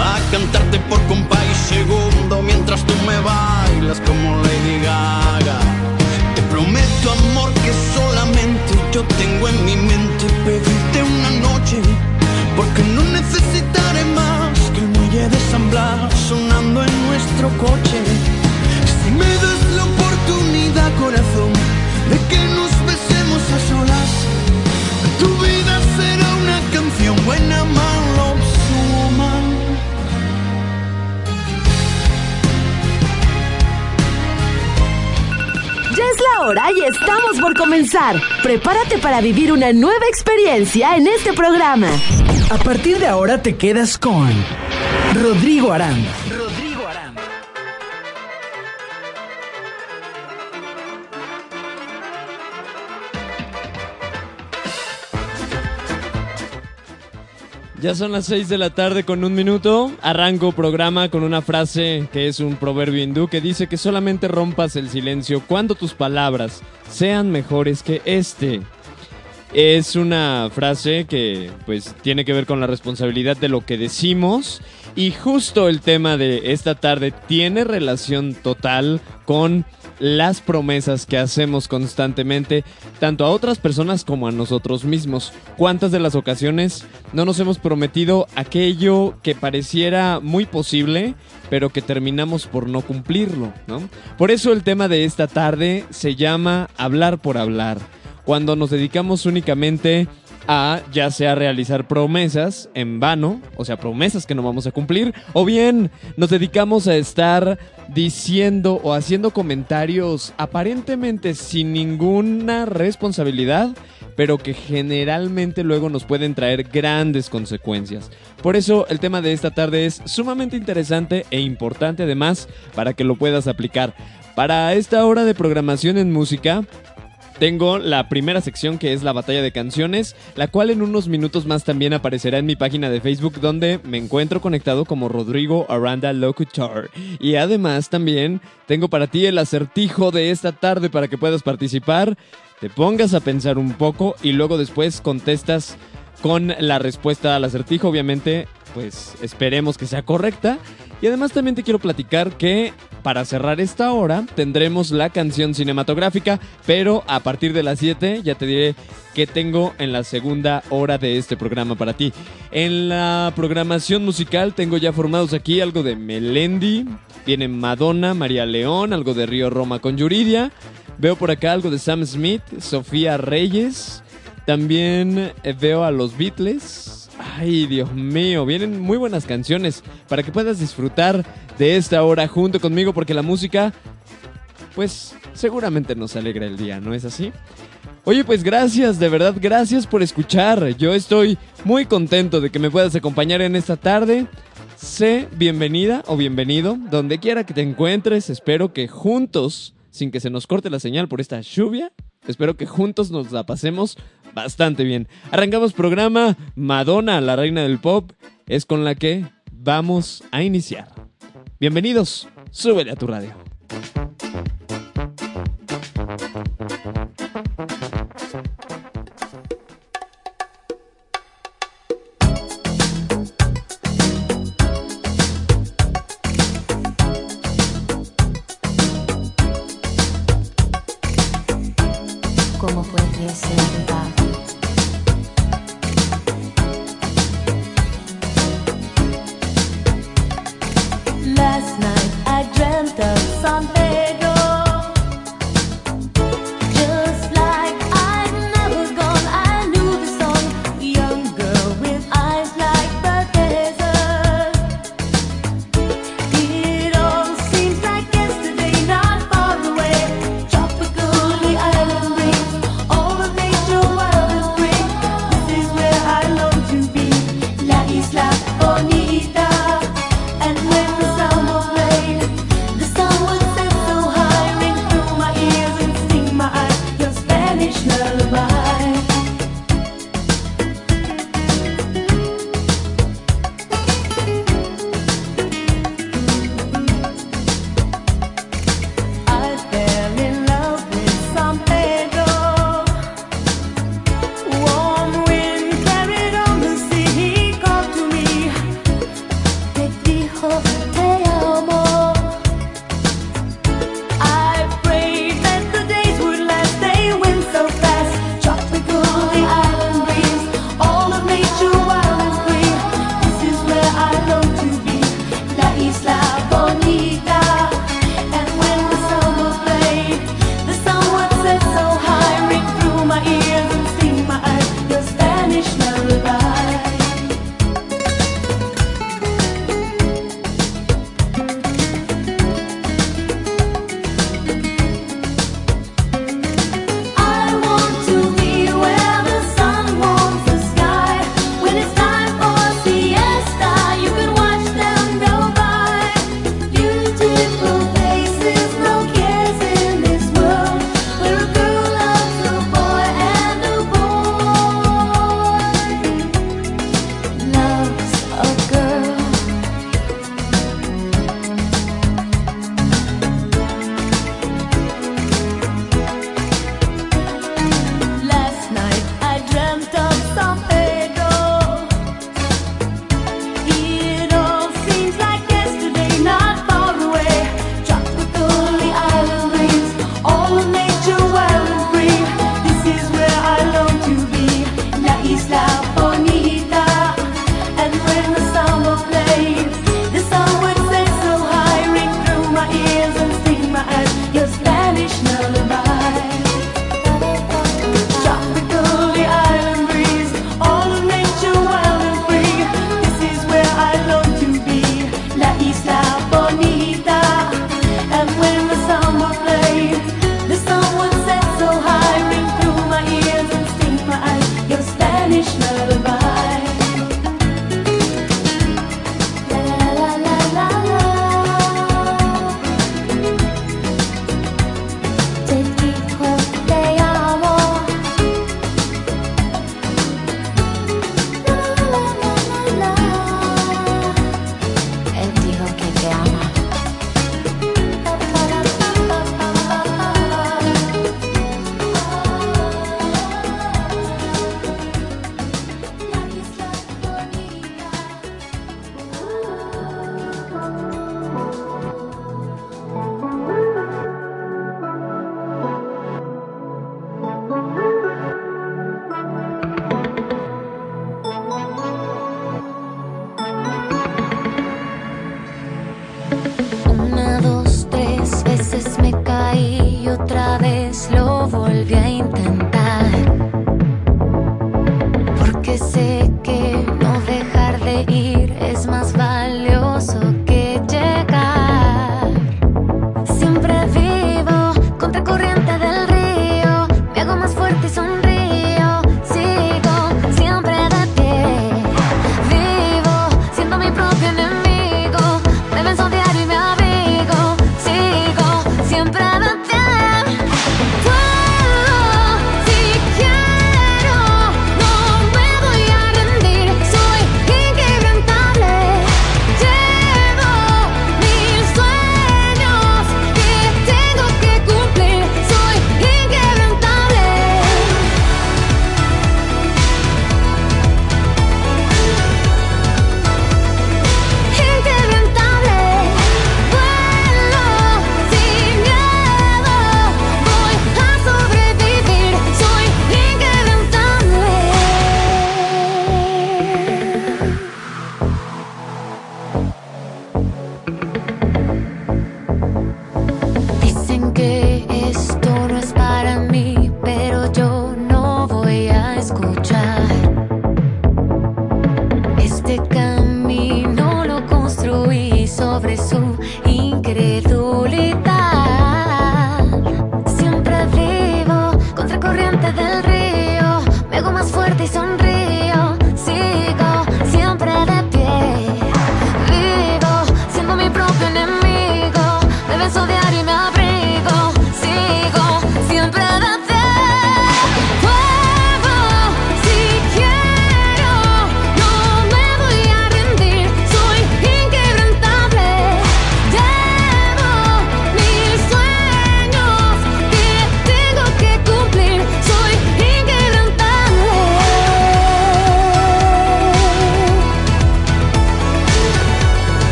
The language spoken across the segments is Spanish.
Va a cantarte por compa y segundo mientras tú me bailas como Lady Gaga. Te prometo amor que solamente yo tengo en mi mente pedirte una noche, porque no necesitaré más que el muelle de San sonando en nuestro coche. Si me das la oportunidad, corazón, de que nos besemos a solas, la hora y estamos por comenzar. Prepárate para vivir una nueva experiencia en este programa. A partir de ahora te quedas con Rodrigo Aranda. Ya son las 6 de la tarde con un minuto. Arranco programa con una frase que es un proverbio hindú que dice que solamente rompas el silencio cuando tus palabras sean mejores que este. Es una frase que pues tiene que ver con la responsabilidad de lo que decimos y justo el tema de esta tarde tiene relación total con las promesas que hacemos constantemente, tanto a otras personas como a nosotros mismos. ¿Cuántas de las ocasiones no nos hemos prometido aquello que pareciera muy posible, pero que terminamos por no cumplirlo, ¿no? Por eso el tema de esta tarde se llama hablar por hablar. Cuando nos dedicamos únicamente a ya sea realizar promesas en vano, o sea, promesas que no vamos a cumplir, o bien nos dedicamos a estar diciendo o haciendo comentarios aparentemente sin ninguna responsabilidad, pero que generalmente luego nos pueden traer grandes consecuencias. Por eso el tema de esta tarde es sumamente interesante e importante además para que lo puedas aplicar. Para esta hora de programación en música, tengo la primera sección que es la batalla de canciones, la cual en unos minutos más también aparecerá en mi página de Facebook donde me encuentro conectado como Rodrigo Aranda Locutor. Y además también tengo para ti el acertijo de esta tarde para que puedas participar, te pongas a pensar un poco y luego después contestas con la respuesta al acertijo, obviamente pues esperemos que sea correcta. Y además también te quiero platicar que para cerrar esta hora tendremos la canción cinematográfica, pero a partir de las 7 ya te diré qué tengo en la segunda hora de este programa para ti. En la programación musical tengo ya formados aquí algo de Melendi, viene Madonna, María León, algo de Río Roma con Yuridia. Veo por acá algo de Sam Smith, Sofía Reyes. También eh, veo a los Beatles. Ay, Dios mío, vienen muy buenas canciones para que puedas disfrutar de esta hora junto conmigo porque la música, pues seguramente nos alegra el día, ¿no es así? Oye, pues gracias, de verdad, gracias por escuchar. Yo estoy muy contento de que me puedas acompañar en esta tarde. Sé bienvenida o bienvenido, donde quiera que te encuentres. Espero que juntos, sin que se nos corte la señal por esta lluvia, espero que juntos nos la pasemos bastante bien. Arrancamos programa Madonna, la reina del pop, es con la que vamos a iniciar. Bienvenidos, súbele a tu radio.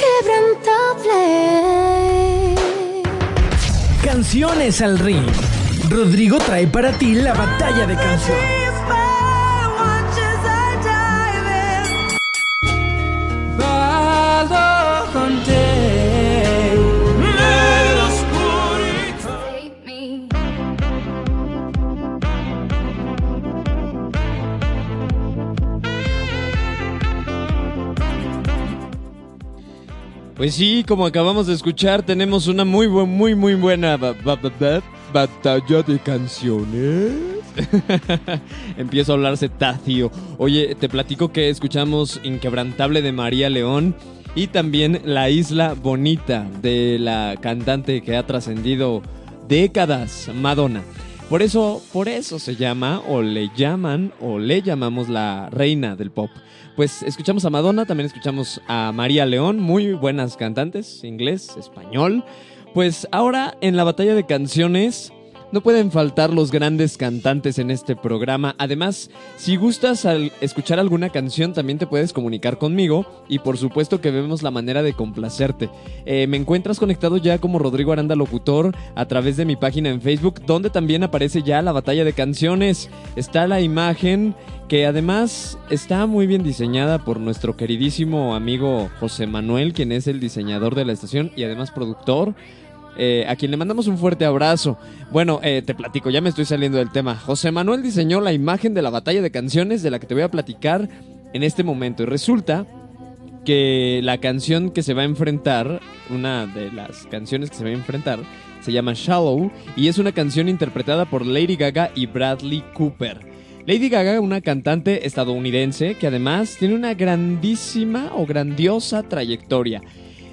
inquebrantable. Canciones al ring. Rodrigo trae para ti la batalla de canciones. Pues sí, como acabamos de escuchar, tenemos una muy, muy, muy buena batalla de canciones. Empiezo a hablar cetáceo. Oye, te platico que escuchamos Inquebrantable de María León y también La Isla Bonita de la cantante que ha trascendido décadas, Madonna. Por eso, por eso se llama o le llaman o le llamamos la reina del pop pues escuchamos a Madonna, también escuchamos a María León, muy buenas cantantes, inglés, español. Pues ahora en la batalla de canciones no pueden faltar los grandes cantantes en este programa. Además, si gustas escuchar alguna canción, también te puedes comunicar conmigo y por supuesto que vemos la manera de complacerte. Eh, me encuentras conectado ya como Rodrigo Aranda Locutor a través de mi página en Facebook, donde también aparece ya la batalla de canciones. Está la imagen que además está muy bien diseñada por nuestro queridísimo amigo José Manuel, quien es el diseñador de la estación y además productor. Eh, a quien le mandamos un fuerte abrazo. Bueno, eh, te platico, ya me estoy saliendo del tema. José Manuel diseñó la imagen de la batalla de canciones de la que te voy a platicar en este momento. Y resulta que la canción que se va a enfrentar, una de las canciones que se va a enfrentar, se llama Shallow y es una canción interpretada por Lady Gaga y Bradley Cooper. Lady Gaga, una cantante estadounidense que además tiene una grandísima o grandiosa trayectoria.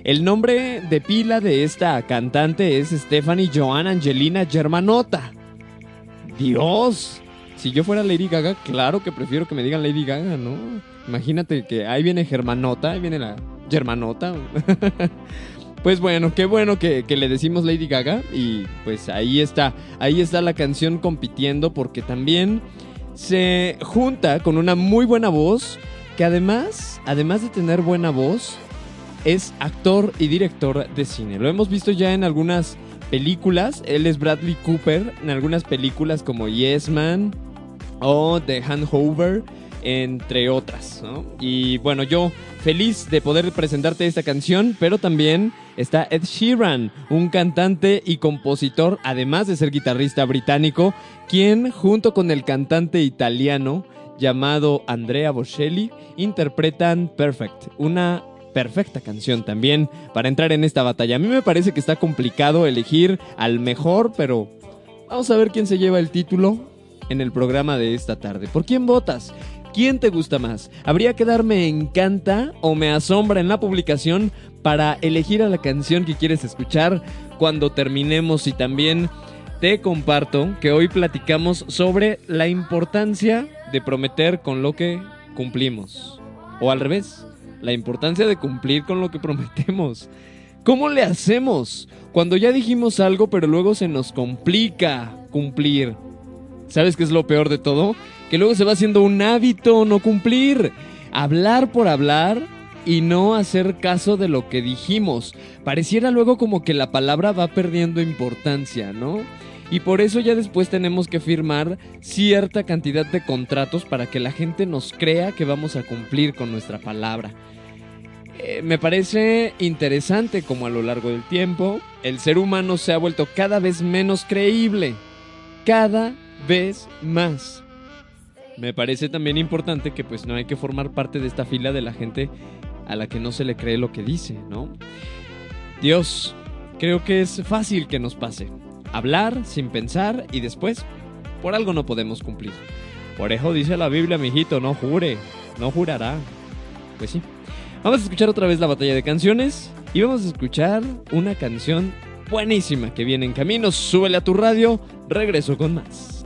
El nombre de pila de esta cantante es Stephanie Joan Angelina Germanota. Dios, si yo fuera Lady Gaga, claro que prefiero que me digan Lady Gaga, ¿no? Imagínate que ahí viene Germanota, ahí viene la Germanota. pues bueno, qué bueno que, que, le decimos Lady Gaga y pues ahí está, ahí está la canción compitiendo porque también se junta con una muy buena voz que además, además de tener buena voz, es actor y director de cine. Lo hemos visto ya en algunas películas. Él es Bradley Cooper en algunas películas como Yes Man o The Handover, entre otras. Y bueno, yo feliz de poder presentarte esta canción, pero también está Ed Sheeran, un cantante y compositor, además de ser guitarrista británico, quien junto con el cantante italiano llamado Andrea Bocelli interpretan Perfect, una perfecta canción también para entrar en esta batalla. A mí me parece que está complicado elegir al mejor, pero vamos a ver quién se lleva el título en el programa de esta tarde. ¿Por quién votas? ¿Quién te gusta más? ¿Habría que darme encanta o me asombra en la publicación para elegir a la canción que quieres escuchar cuando terminemos y también te comparto que hoy platicamos sobre la importancia de prometer con lo que cumplimos. O al revés, la importancia de cumplir con lo que prometemos. ¿Cómo le hacemos cuando ya dijimos algo pero luego se nos complica cumplir? ¿Sabes qué es lo peor de todo? Que luego se va haciendo un hábito no cumplir. Hablar por hablar y no hacer caso de lo que dijimos. Pareciera luego como que la palabra va perdiendo importancia, ¿no? Y por eso ya después tenemos que firmar cierta cantidad de contratos para que la gente nos crea que vamos a cumplir con nuestra palabra. Eh, me parece interesante como a lo largo del tiempo el ser humano se ha vuelto cada vez menos creíble. Cada vez más. Me parece también importante que pues no hay que formar parte de esta fila de la gente a la que no se le cree lo que dice, ¿no? Dios, creo que es fácil que nos pase. Hablar sin pensar y después, por algo no podemos cumplir. Por eso dice la Biblia, mijito, no jure, no jurará. Pues sí. Vamos a escuchar otra vez la batalla de canciones y vamos a escuchar una canción buenísima que viene en camino. Súbele a tu radio, regreso con más.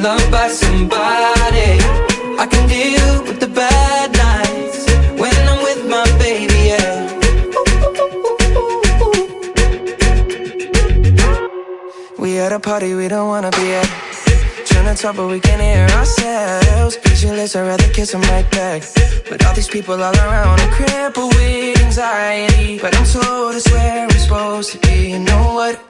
I'm loved by somebody. I can deal with the bad nights when I'm with my baby, yeah. We at a party we don't wanna be at. Trying to talk but we can't hear ourselves. Pictureless, I'd rather kiss them right back. But all these people all around, I'm crippled with anxiety. But I'm told it's where I'm supposed to be. You know what?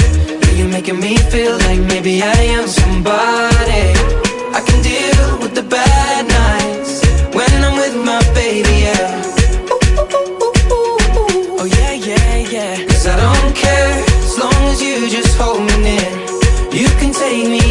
Making me feel like maybe I am somebody. I can deal with the bad nights when I'm with my baby, yeah. Oh yeah, yeah, yeah. Cause I don't care as long as you just hold me near. You can take me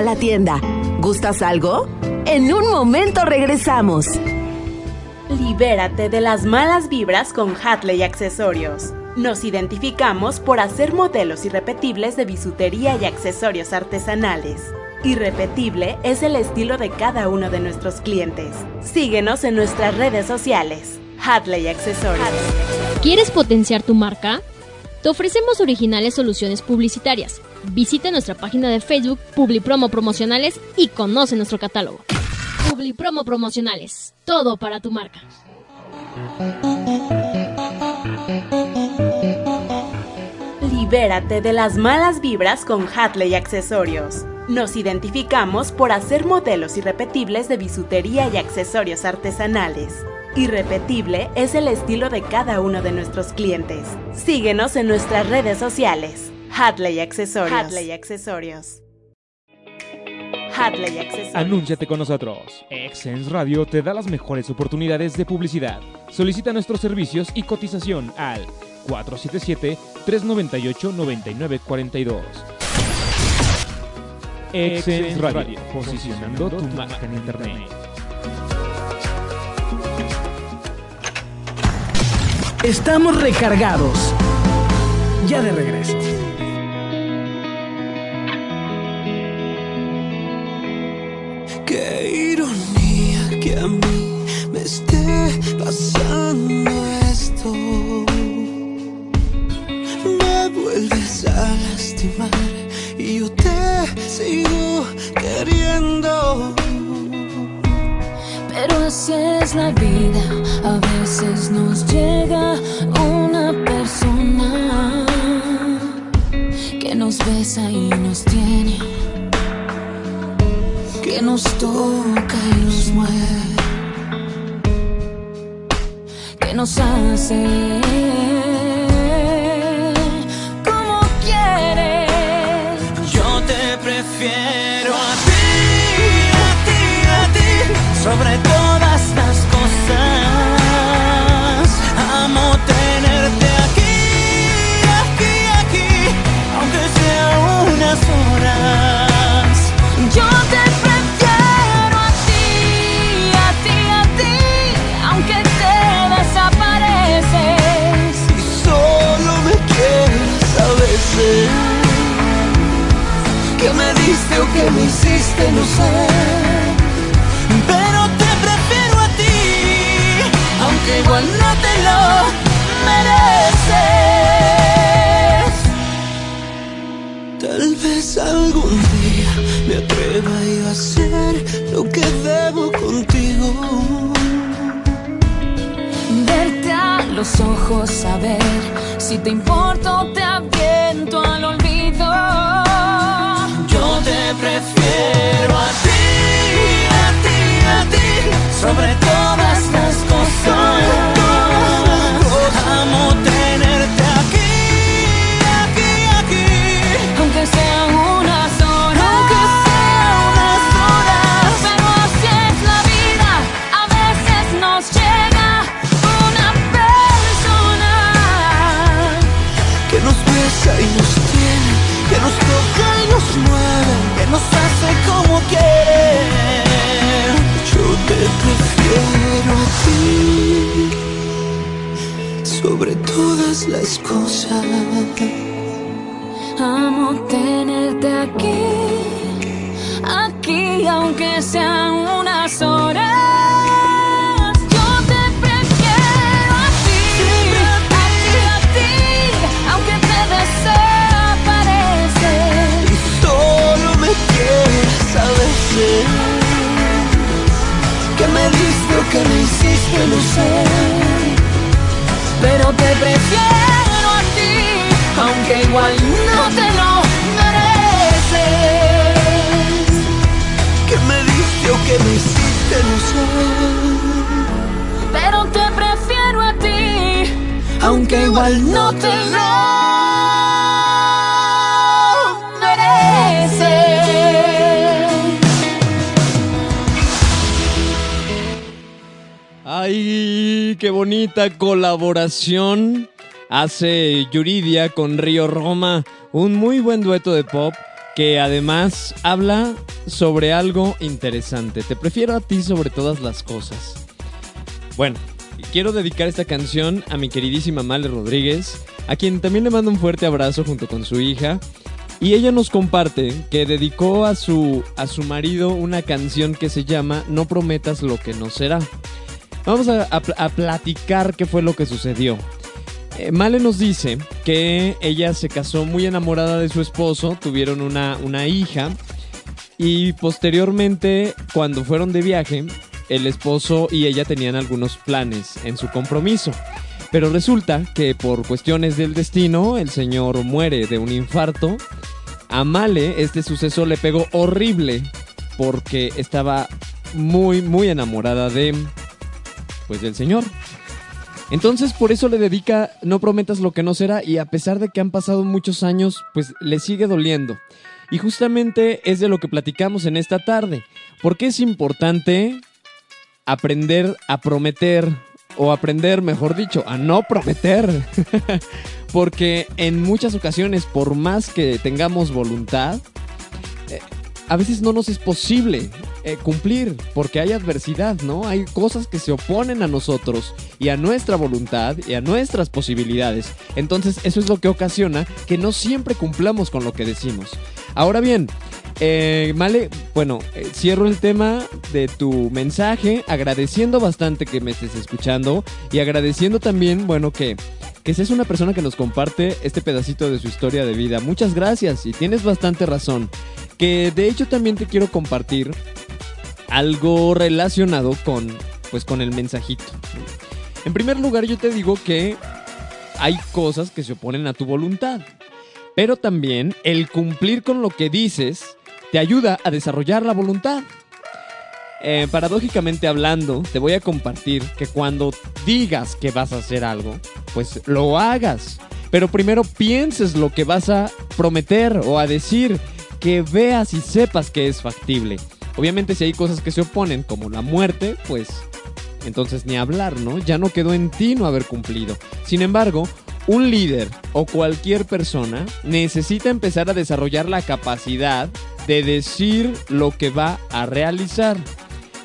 a la tienda. ¿Gustas algo? En un momento regresamos. Libérate de las malas vibras con Hatley Accesorios. Nos identificamos por hacer modelos irrepetibles de bisutería y accesorios artesanales. Irrepetible es el estilo de cada uno de nuestros clientes. Síguenos en nuestras redes sociales. Hatley Accesorios. ¿Quieres potenciar tu marca? Te ofrecemos originales soluciones publicitarias. Visita nuestra página de Facebook Publipromo Promocionales y conoce nuestro catálogo. Publipromo Promocionales. Todo para tu marca. Libérate de las malas vibras con Hatley Accesorios. Nos identificamos por hacer modelos irrepetibles de bisutería y accesorios artesanales. Irrepetible es el estilo de cada uno de nuestros clientes. Síguenos en nuestras redes sociales. Hatley Accesorios. Hatley Accesorios. Hatley Accesorios. Anúnciate con nosotros. Exens Radio te da las mejores oportunidades de publicidad. Solicita nuestros servicios y cotización al 477-398-9942. Radio, posicionando tu marca en Internet. Estamos recargados. Ya de regreso. Qué ironía que a mí me esté pasando esto. Me vuelves a lastimar y yo te sigo queriendo. Pero así es la vida, a veces nos llega una persona que nos besa y nos tiene, que nos toca y nos mueve, que nos hace hiciste, no sé. Pero te prefiero a ti, aunque igual no te lo mereces. Tal vez algún día me atreva yo a hacer lo que debo contigo. Verte a los ojos, saber si te importo, te todas las cosas. Amo tenerte aquí, aquí, aunque sean unas horas. Yo te prefiero a ti, a ti, aunque te desapareces. Y solo me quieres veces Que me diste o que me hiciste, no sé Pero te prefiero a ti, aunque igual no te lo mereces. Que me diste o que me hiciste, no sé Pero te prefiero a ti, aunque igual no te lo bonita colaboración hace Yuridia con Río Roma, un muy buen dueto de pop que además habla sobre algo interesante. Te prefiero a ti sobre todas las cosas. Bueno, quiero dedicar esta canción a mi queridísima Male Rodríguez, a quien también le mando un fuerte abrazo junto con su hija. Y ella nos comparte que dedicó a su, a su marido una canción que se llama No prometas lo que no será. Vamos a, a pl- a platicar qué fue lo que sucedió. Eh, Male nos dice que ella se casó muy enamorada de su esposo, tuvieron una, una hija y posteriormente cuando fueron de viaje, el esposo y ella tenían algunos planes en su compromiso. Pero resulta que por cuestiones del destino el señor muere de un infarto. A Male este suceso le pegó horrible porque estaba muy muy enamorada de pues del señor. Entonces por eso le dedica No prometas lo que no será y a pesar de que han pasado muchos años, pues le sigue doliendo. Y justamente es de lo que platicamos en esta tarde. Porque es importante aprender a prometer, o aprender, mejor dicho, a no prometer. Porque en muchas ocasiones, por más que tengamos voluntad, a veces no nos es posible eh, cumplir porque hay adversidad, ¿no? Hay cosas que se oponen a nosotros y a nuestra voluntad y a nuestras posibilidades. Entonces eso es lo que ocasiona que no siempre cumplamos con lo que decimos. Ahora bien, Eh, Male, bueno, eh, cierro el tema de tu mensaje, agradeciendo bastante que me estés escuchando y agradeciendo también, bueno, que, que seas una persona que nos comparte este pedacito de su historia de vida. Muchas gracias y tienes bastante razón. Que de hecho también te quiero compartir algo relacionado con, pues, con el mensajito. En primer lugar, yo te digo que hay cosas que se oponen a tu voluntad. Pero también el cumplir con lo que dices te ayuda a desarrollar la voluntad. Eh, paradójicamente hablando, te voy a compartir que cuando digas que vas a hacer algo, pues lo hagas. Pero primero pienses lo que vas a prometer o a decir, que veas y sepas que es factible. Obviamente si hay cosas que se oponen, como la muerte, pues entonces ni hablar, ¿no? Ya no quedó en ti no haber cumplido. Sin embargo, un líder o cualquier persona necesita empezar a desarrollar la capacidad de decir lo que va a realizar.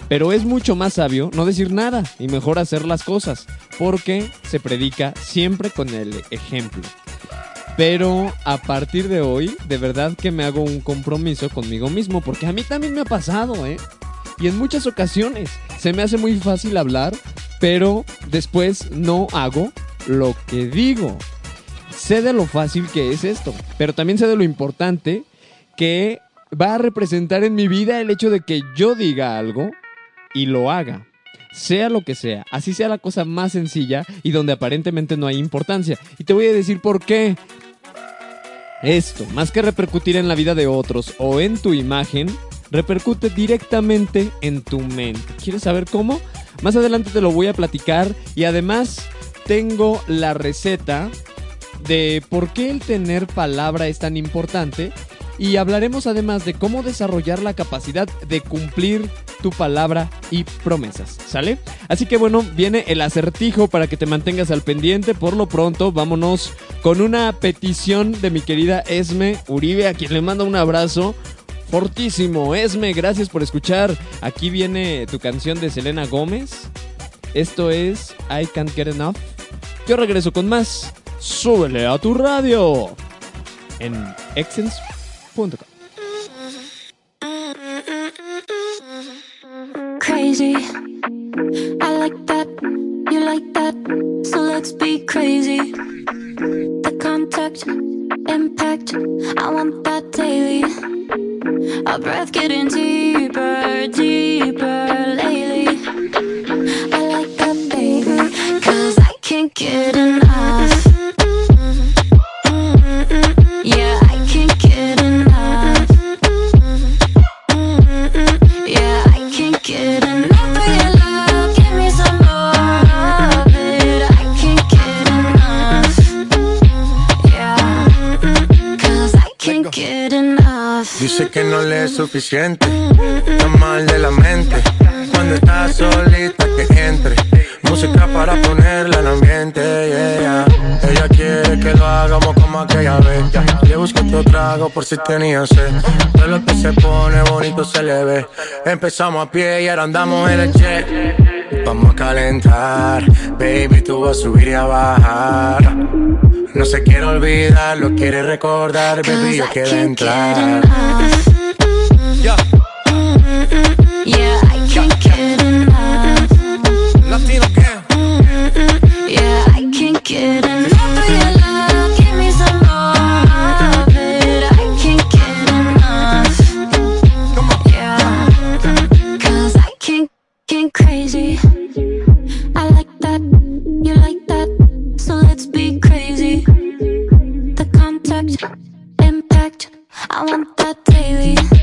Pero es mucho más sabio no decir nada y mejor hacer las cosas, porque se predica siempre con el ejemplo. Pero a partir de hoy, de verdad que me hago un compromiso conmigo mismo, porque a mí también me ha pasado, ¿eh? Y en muchas ocasiones se me hace muy fácil hablar, pero después no hago lo que digo. Sé de lo fácil que es esto, pero también sé de lo importante que va a representar en mi vida el hecho de que yo diga algo y lo haga. Sea lo que sea, así sea la cosa más sencilla y donde aparentemente no hay importancia. Y te voy a decir por qué. Esto, más que repercutir en la vida de otros o en tu imagen, repercute directamente en tu mente. ¿Quieres saber cómo? Más adelante te lo voy a platicar y además tengo la receta de por qué el tener palabra es tan importante y hablaremos además de cómo desarrollar la capacidad de cumplir tu palabra y promesas, ¿sale? Así que bueno, viene el acertijo para que te mantengas al pendiente. Por lo pronto, vámonos con una petición de mi querida Esme Uribe, a quien le mando un abrazo fortísimo. Esme, gracias por escuchar. Aquí viene tu canción de Selena Gómez. Esto es I Can't Get Enough. Yo regreso con más. Súbele a tu radio en Crazy. I like that. You like that. So let's be crazy. The contact, impact. I want that daily. Our breath getting deeper, deeper lately. I like that, baby. Cause I can't get enough. Yeah, Dice que no le es suficiente, está mal de la mente. Cuando está solita que entre, música para ponerla en ambiente. yeah. Ella quiere que lo hagamos como aquella vez. Le busco otro trago por si tenía sed. De lo que se pone bonito se le ve. Empezamos a pie y ahora andamos en el jet. Vamos a calentar, baby, tú vas a subir y a bajar. No se quiere olvidar, lo quiere recordar, baby, yo quiero entrar. Yeah, I can't get enough. Latino Yeah, I can't get enough I want that daily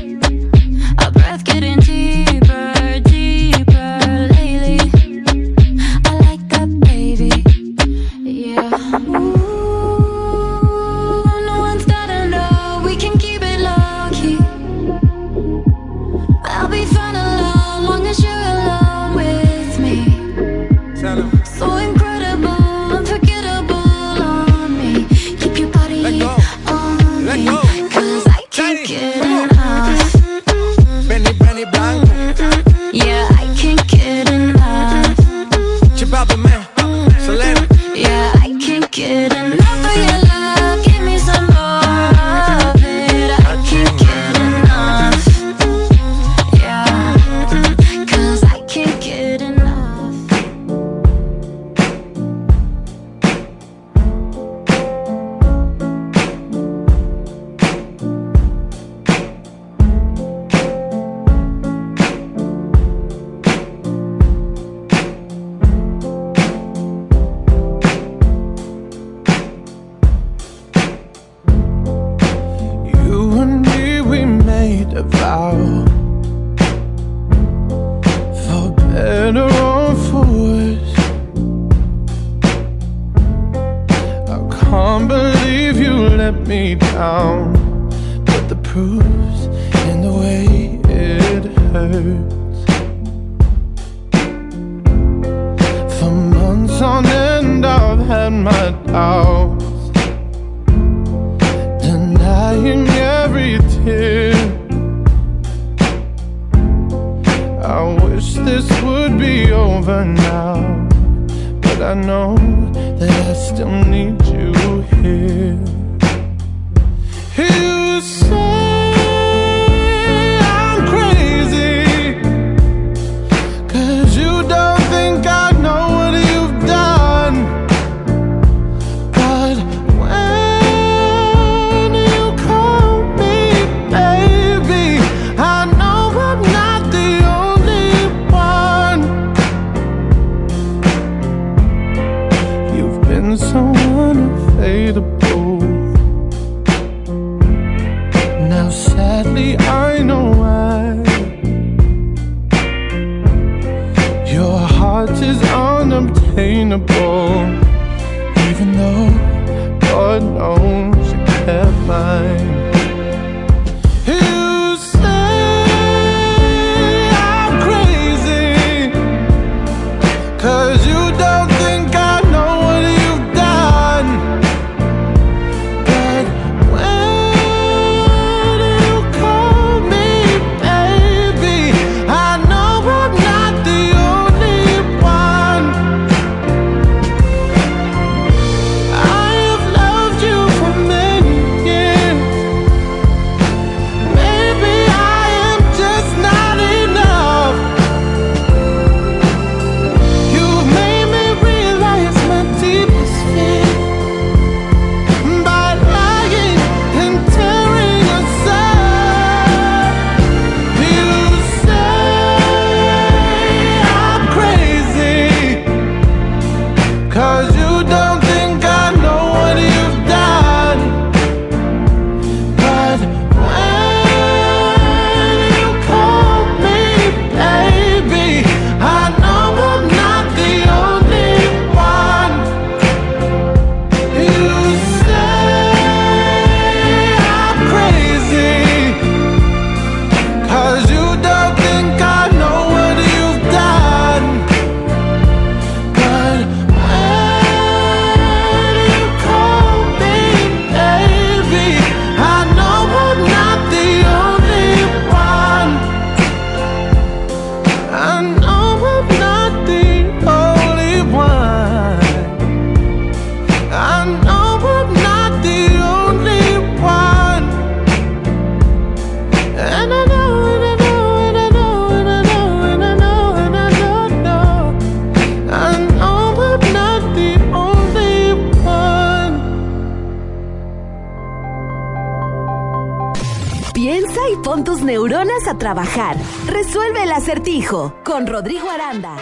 Rodrigo Aranda.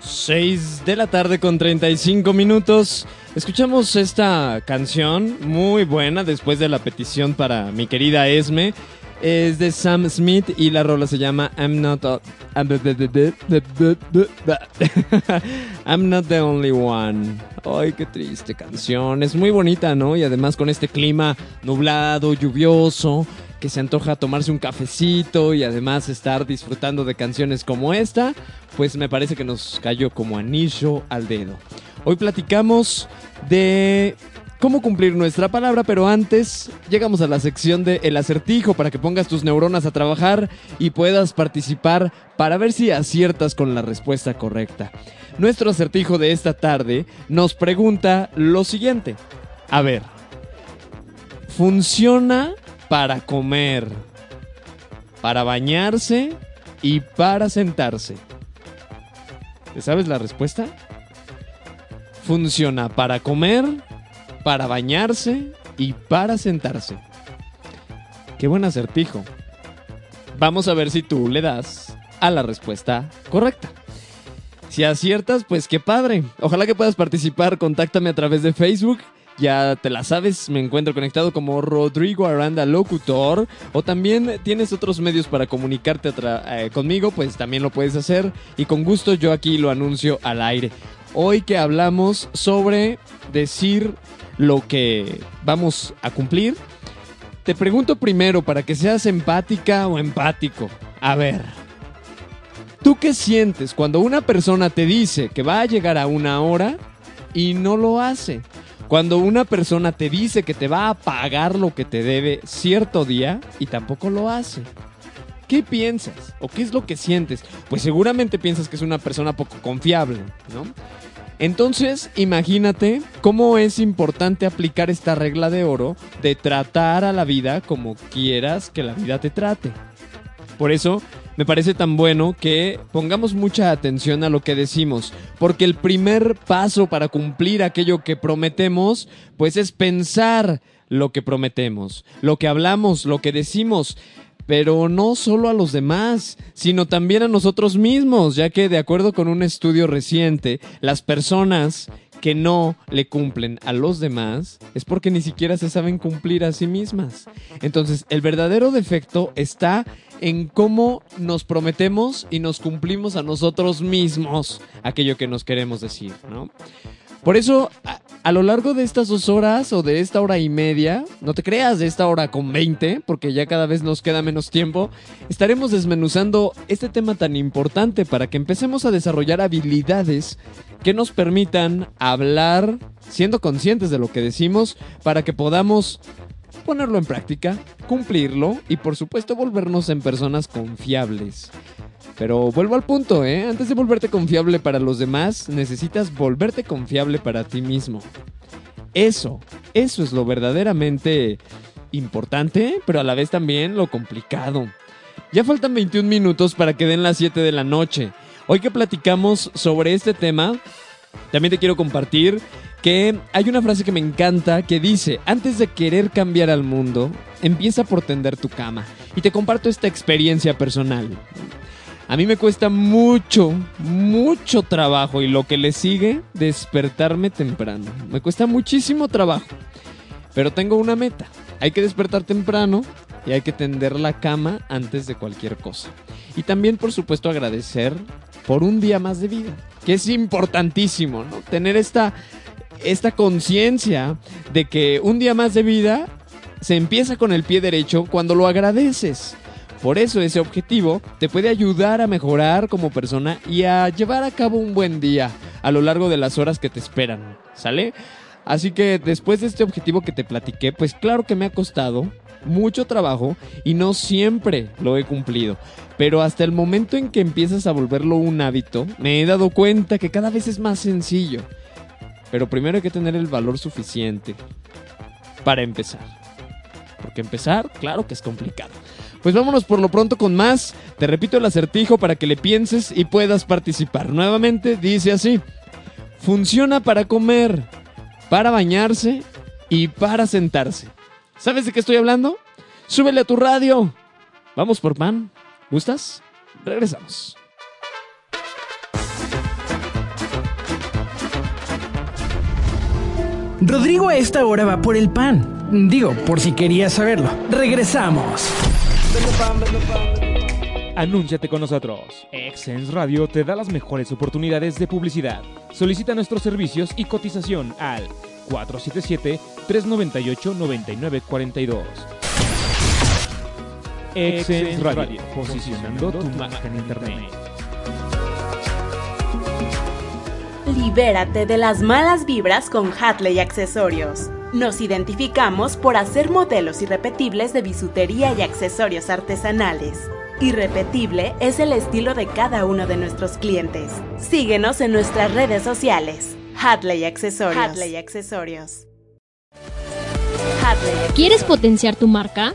Seis de la tarde con 35 minutos. Escuchamos esta canción muy buena después de la petición para mi querida Esme. Es de Sam Smith y la rola se llama I'm not I'm not the only one. Ay, qué triste canción. Es muy bonita, ¿no? Y además con este clima nublado, lluvioso, que se antoja tomarse un cafecito y además estar disfrutando de canciones como esta, pues me parece que nos cayó como anillo al dedo. Hoy platicamos de cómo cumplir nuestra palabra, pero antes llegamos a la sección de El acertijo para que pongas tus neuronas a trabajar y puedas participar para ver si aciertas con la respuesta correcta. Nuestro acertijo de esta tarde nos pregunta lo siguiente. A ver, ¿funciona para comer, para bañarse y para sentarse? ¿Te sabes la respuesta? Funciona para comer, para bañarse y para sentarse. Qué buen acertijo. Vamos a ver si tú le das a la respuesta correcta. Si aciertas, pues qué padre. Ojalá que puedas participar. Contáctame a través de Facebook. Ya te la sabes, me encuentro conectado como Rodrigo Aranda Locutor. O también tienes otros medios para comunicarte eh, conmigo, pues también lo puedes hacer. Y con gusto yo aquí lo anuncio al aire. Hoy que hablamos sobre decir lo que vamos a cumplir, te pregunto primero para que seas empática o empático. A ver, ¿Tú qué sientes cuando una persona te dice que va a llegar a una hora y no lo hace? Cuando una persona te dice que te va a pagar lo que te debe cierto día y tampoco lo hace. ¿Qué piensas? ¿O qué es lo que sientes? Pues seguramente piensas que es una persona poco confiable, ¿no? Entonces, imagínate cómo es importante aplicar esta regla de oro de tratar a la vida como quieras que la vida te trate. Por eso, me parece tan bueno que pongamos mucha atención a lo que decimos, porque el primer paso para cumplir aquello que prometemos, pues es pensar lo que prometemos, lo que hablamos, lo que decimos pero no solo a los demás, sino también a nosotros mismos, ya que de acuerdo con un estudio reciente, las personas que no le cumplen a los demás es porque ni siquiera se saben cumplir a sí mismas. Entonces, el verdadero defecto está en cómo nos prometemos y nos cumplimos a nosotros mismos aquello que nos queremos decir, ¿no? Por eso, a, lo largo de estas dos horas o de esta hora y media, no te creas de esta hora con 20, porque ya cada vez nos queda menos tiempo, estaremos desmenuzando este tema tan importante para que empecemos a desarrollar habilidades que nos permitan hablar siendo conscientes de lo que decimos para que podamos ponerlo en práctica, cumplirlo y por supuesto volvernos en personas confiables. Pero vuelvo al punto, ¿eh? Antes de volverte confiable para los demás, necesitas volverte confiable para ti mismo. Eso, eso es lo verdaderamente importante, pero a la vez también lo complicado. Ya faltan 21 minutos para que den las 7 de la noche. Hoy que platicamos sobre este tema, también te quiero compartir que hay una frase que me encanta que dice, antes de querer cambiar al mundo, empieza por tender tu cama. Y te comparto esta experiencia personal. A mí me cuesta mucho, mucho trabajo y lo que le sigue, despertarme temprano. Me cuesta muchísimo trabajo. Pero tengo una meta. Hay que despertar temprano y hay que tender la cama antes de cualquier cosa. Y también, por supuesto, agradecer por un día más de vida, que es importantísimo, ¿no? Tener esta, esta conciencia de que un día más de vida se empieza con el pie derecho cuando lo agradeces. Por eso ese objetivo te puede ayudar a mejorar como persona y a llevar a cabo un buen día a lo largo de las horas que te esperan, ¿sale? Así que después de este objetivo que te platiqué, pues claro que me ha costado mucho trabajo y no siempre lo he cumplido. Pero hasta el momento en que empiezas a volverlo un hábito, me he dado cuenta que cada vez es más sencillo. Pero primero hay que tener el valor suficiente para empezar. Porque empezar, claro que es complicado. Pues vámonos por lo pronto con más. Te repito el acertijo para que le pienses y puedas participar. Nuevamente dice así. Funciona para comer, para bañarse y para sentarse. ¿Sabes de qué estoy hablando? Súbele a tu radio. Vamos por pan. ¿Gustas? Regresamos. Rodrigo a esta hora va por el pan. Digo, por si querías saberlo. Regresamos. Anúnciate con nosotros. Excense Radio te da las mejores oportunidades de publicidad. Solicita nuestros servicios y cotización al 477-398-9942. Excense Radio, posicionando tu marca en Internet. Libérate de las malas vibras con Hatley Accesorios. Nos identificamos por hacer modelos irrepetibles de bisutería y accesorios artesanales. Irrepetible es el estilo de cada uno de nuestros clientes. Síguenos en nuestras redes sociales. Hatley Accesorios. Hatley Accesorios. ¿Quieres potenciar tu marca?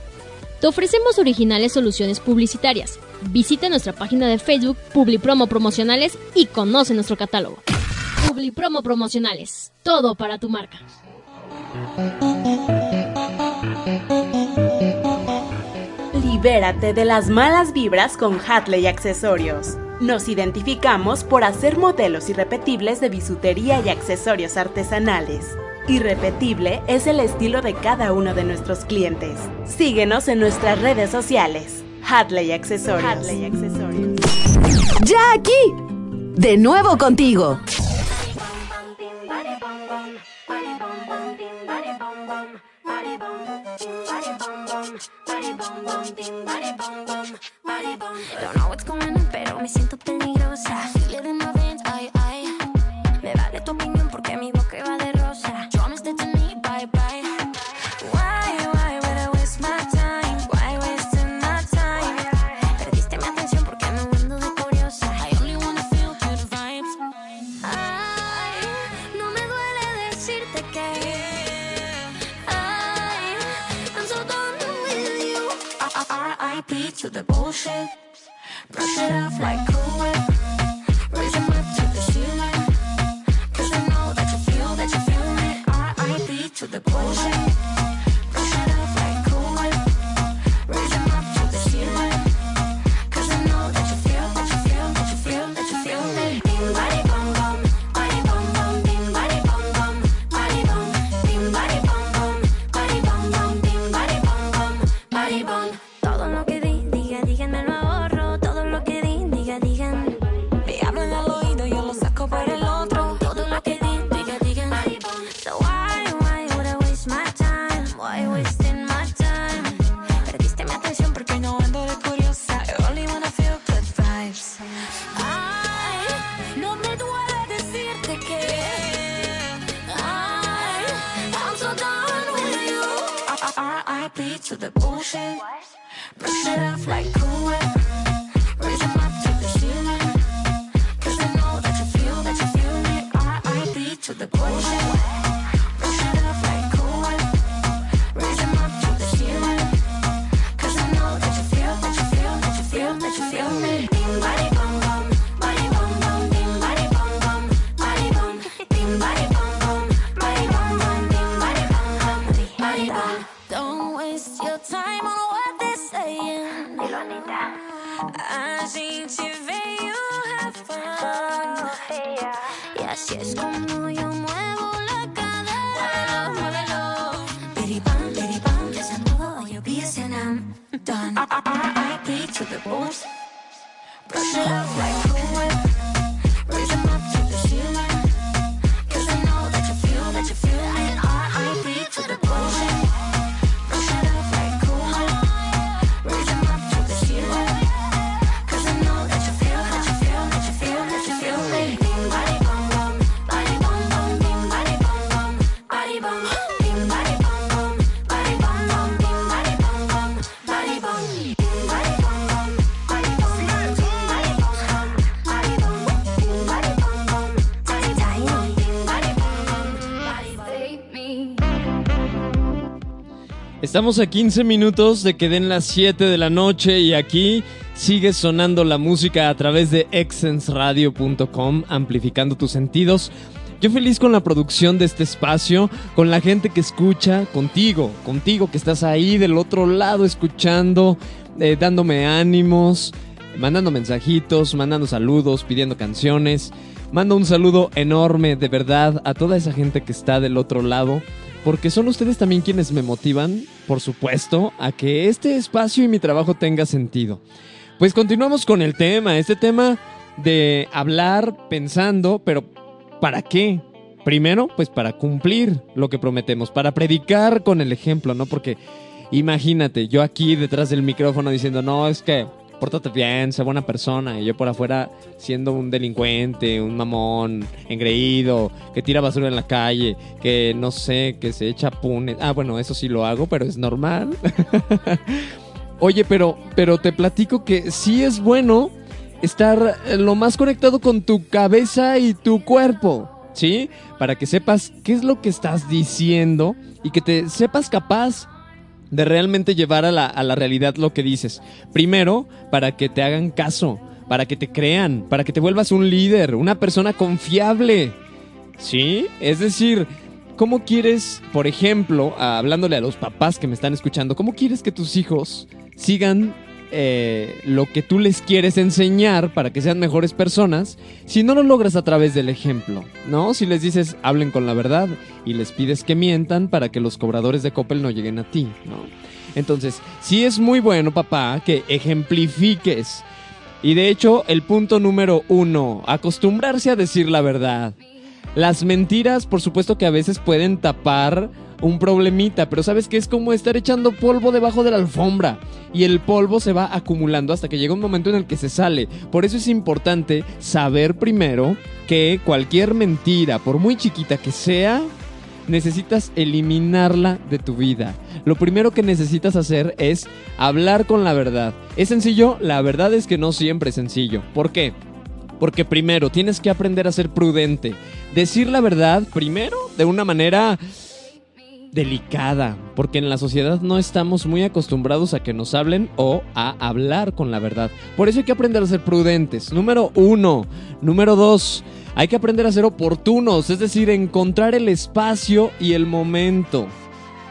Te ofrecemos originales soluciones publicitarias. Visita nuestra página de Facebook Publipromo Promocionales y conoce nuestro catálogo. Publipromo Promocionales. Todo para tu marca. Libérate de las malas vibras con Hatley Accesorios. Nos identificamos por hacer modelos irrepetibles de bisutería y accesorios artesanales. Irrepetible es el estilo de cada uno de nuestros clientes. Síguenos en nuestras redes sociales. Hatley Accesorios. Ya aquí. De nuevo contigo. Estamos a 15 minutos de que den las 7 de la noche y aquí sigue sonando la música a través de exensradio.com, amplificando tus sentidos. Yo feliz con la producción de este espacio, con la gente que escucha, contigo, contigo que estás ahí del otro lado escuchando, eh, dándome ánimos, mandando mensajitos, mandando saludos, pidiendo canciones. Mando un saludo enorme, de verdad, a toda esa gente que está del otro lado porque son ustedes también quienes me motivan, por supuesto, a que este espacio y mi trabajo tenga sentido. Pues continuamos con el tema, este tema de hablar pensando, pero ¿para qué? Primero, pues para cumplir lo que prometemos, para predicar con el ejemplo, ¿no? Porque imagínate, yo aquí detrás del micrófono diciendo, no, es que pórtate bien, sé buena persona. Y yo por afuera siendo un delincuente, un mamón, engreído, que tira basura en la calle, que no sé, que se echa punes. Ah, bueno, eso sí lo hago, pero es normal. Oye, pero, pero te platico que sí es bueno estar lo más conectado con tu cabeza y tu cuerpo. ¿Sí? Para que sepas qué es lo que estás diciendo y que te sepas capaz de realmente llevar a la, a la realidad lo que dices. Primero, para que te hagan caso, para que te crean, para que te vuelvas un líder, una persona confiable. ¿Sí? Es decir, ¿cómo quieres, por ejemplo, hablándole a los papás que me están escuchando, cómo quieres que tus hijos sigan eh, lo que tú les quieres enseñar para que sean mejores personas si no lo logras a través del ejemplo, ¿no? Si les dices hablen con la verdad y les pides que mientan para que los cobradores de Coppel no lleguen a ti, ¿no? Entonces, sí es muy bueno, papá, que ejemplifiques. Y de hecho, el punto número uno, acostumbrarse a decir la verdad. Las mentiras, por supuesto que a veces pueden tapar un problemita, pero sabes que es como estar echando polvo debajo de la alfombra y el polvo se va acumulando hasta que llega un momento en el que se sale. Por eso es importante saber primero que cualquier mentira, por muy chiquita que sea, necesitas eliminarla de tu vida. Lo primero que necesitas hacer es hablar con la verdad. ¿Es sencillo? La verdad es que no siempre es sencillo. ¿Por qué? Porque primero tienes que aprender a ser prudente. Decir la verdad primero de una manera delicada, porque en la sociedad no estamos muy acostumbrados a que nos hablen o a hablar con la verdad. Por eso hay que aprender a ser prudentes. Número uno. Número dos. Hay que aprender a ser oportunos, es decir, encontrar el espacio y el momento.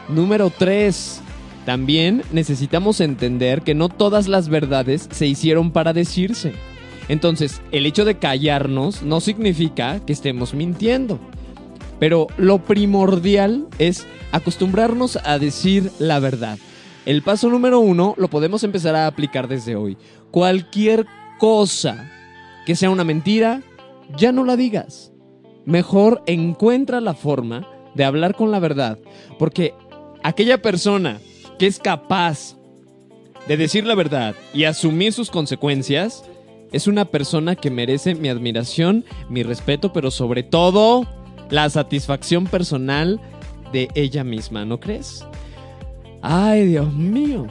Número tres. También necesitamos entender que no todas las verdades se hicieron para decirse. Entonces, el hecho de callarnos no significa que estemos mintiendo. Pero lo primordial es acostumbrarnos a decir la verdad. El paso número uno lo podemos empezar a aplicar desde hoy. Cualquier cosa que sea una mentira, ya no la digas. Mejor encuentra la forma de hablar con la verdad. Porque aquella persona que es capaz de decir la verdad y asumir sus consecuencias, es una persona que merece mi admiración, mi respeto, pero sobre todo la satisfacción personal de ella misma, ¿no crees? Ay, Dios mío.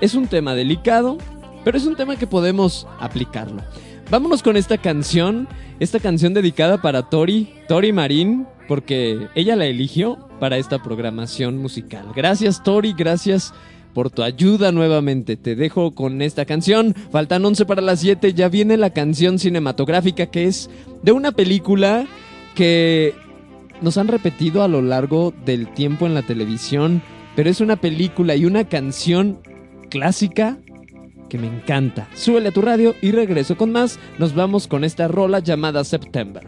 Es un tema delicado, pero es un tema que podemos aplicarlo. Vámonos con esta canción, esta canción dedicada para Tori, Tori Marín, porque ella la eligió para esta programación musical. Gracias Tori, gracias por tu ayuda nuevamente. Te dejo con esta canción. Faltan 11 para las 7, ya viene la canción cinematográfica que es de una película que nos han repetido a lo largo del tiempo en la televisión, pero es una película y una canción clásica que me encanta. Súbele a tu radio y regreso con más. Nos vamos con esta rola llamada September.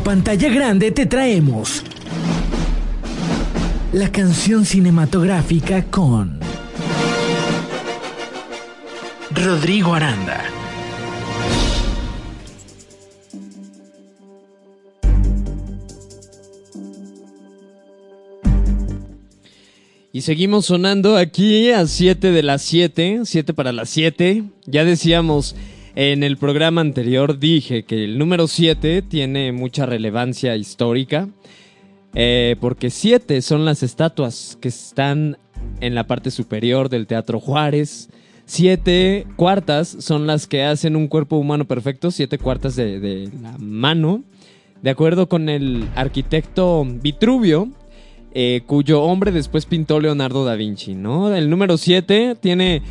La pantalla grande te traemos la canción cinematográfica con Rodrigo Aranda. Y seguimos sonando aquí a 7 de las 7, 7 para las 7. Ya decíamos en el programa anterior, dije que el número 7 tiene mucha relevancia histórica, eh, porque 7 son las estatuas que están en la parte superior del Teatro Juárez. Siete cuartas son las que hacen un cuerpo humano perfecto, siete cuartas de, la mano. De acuerdo con el arquitecto Vitruvio, eh, cuyo hombre después pintó Leonardo da Vinci, ¿no? El número 7 tiene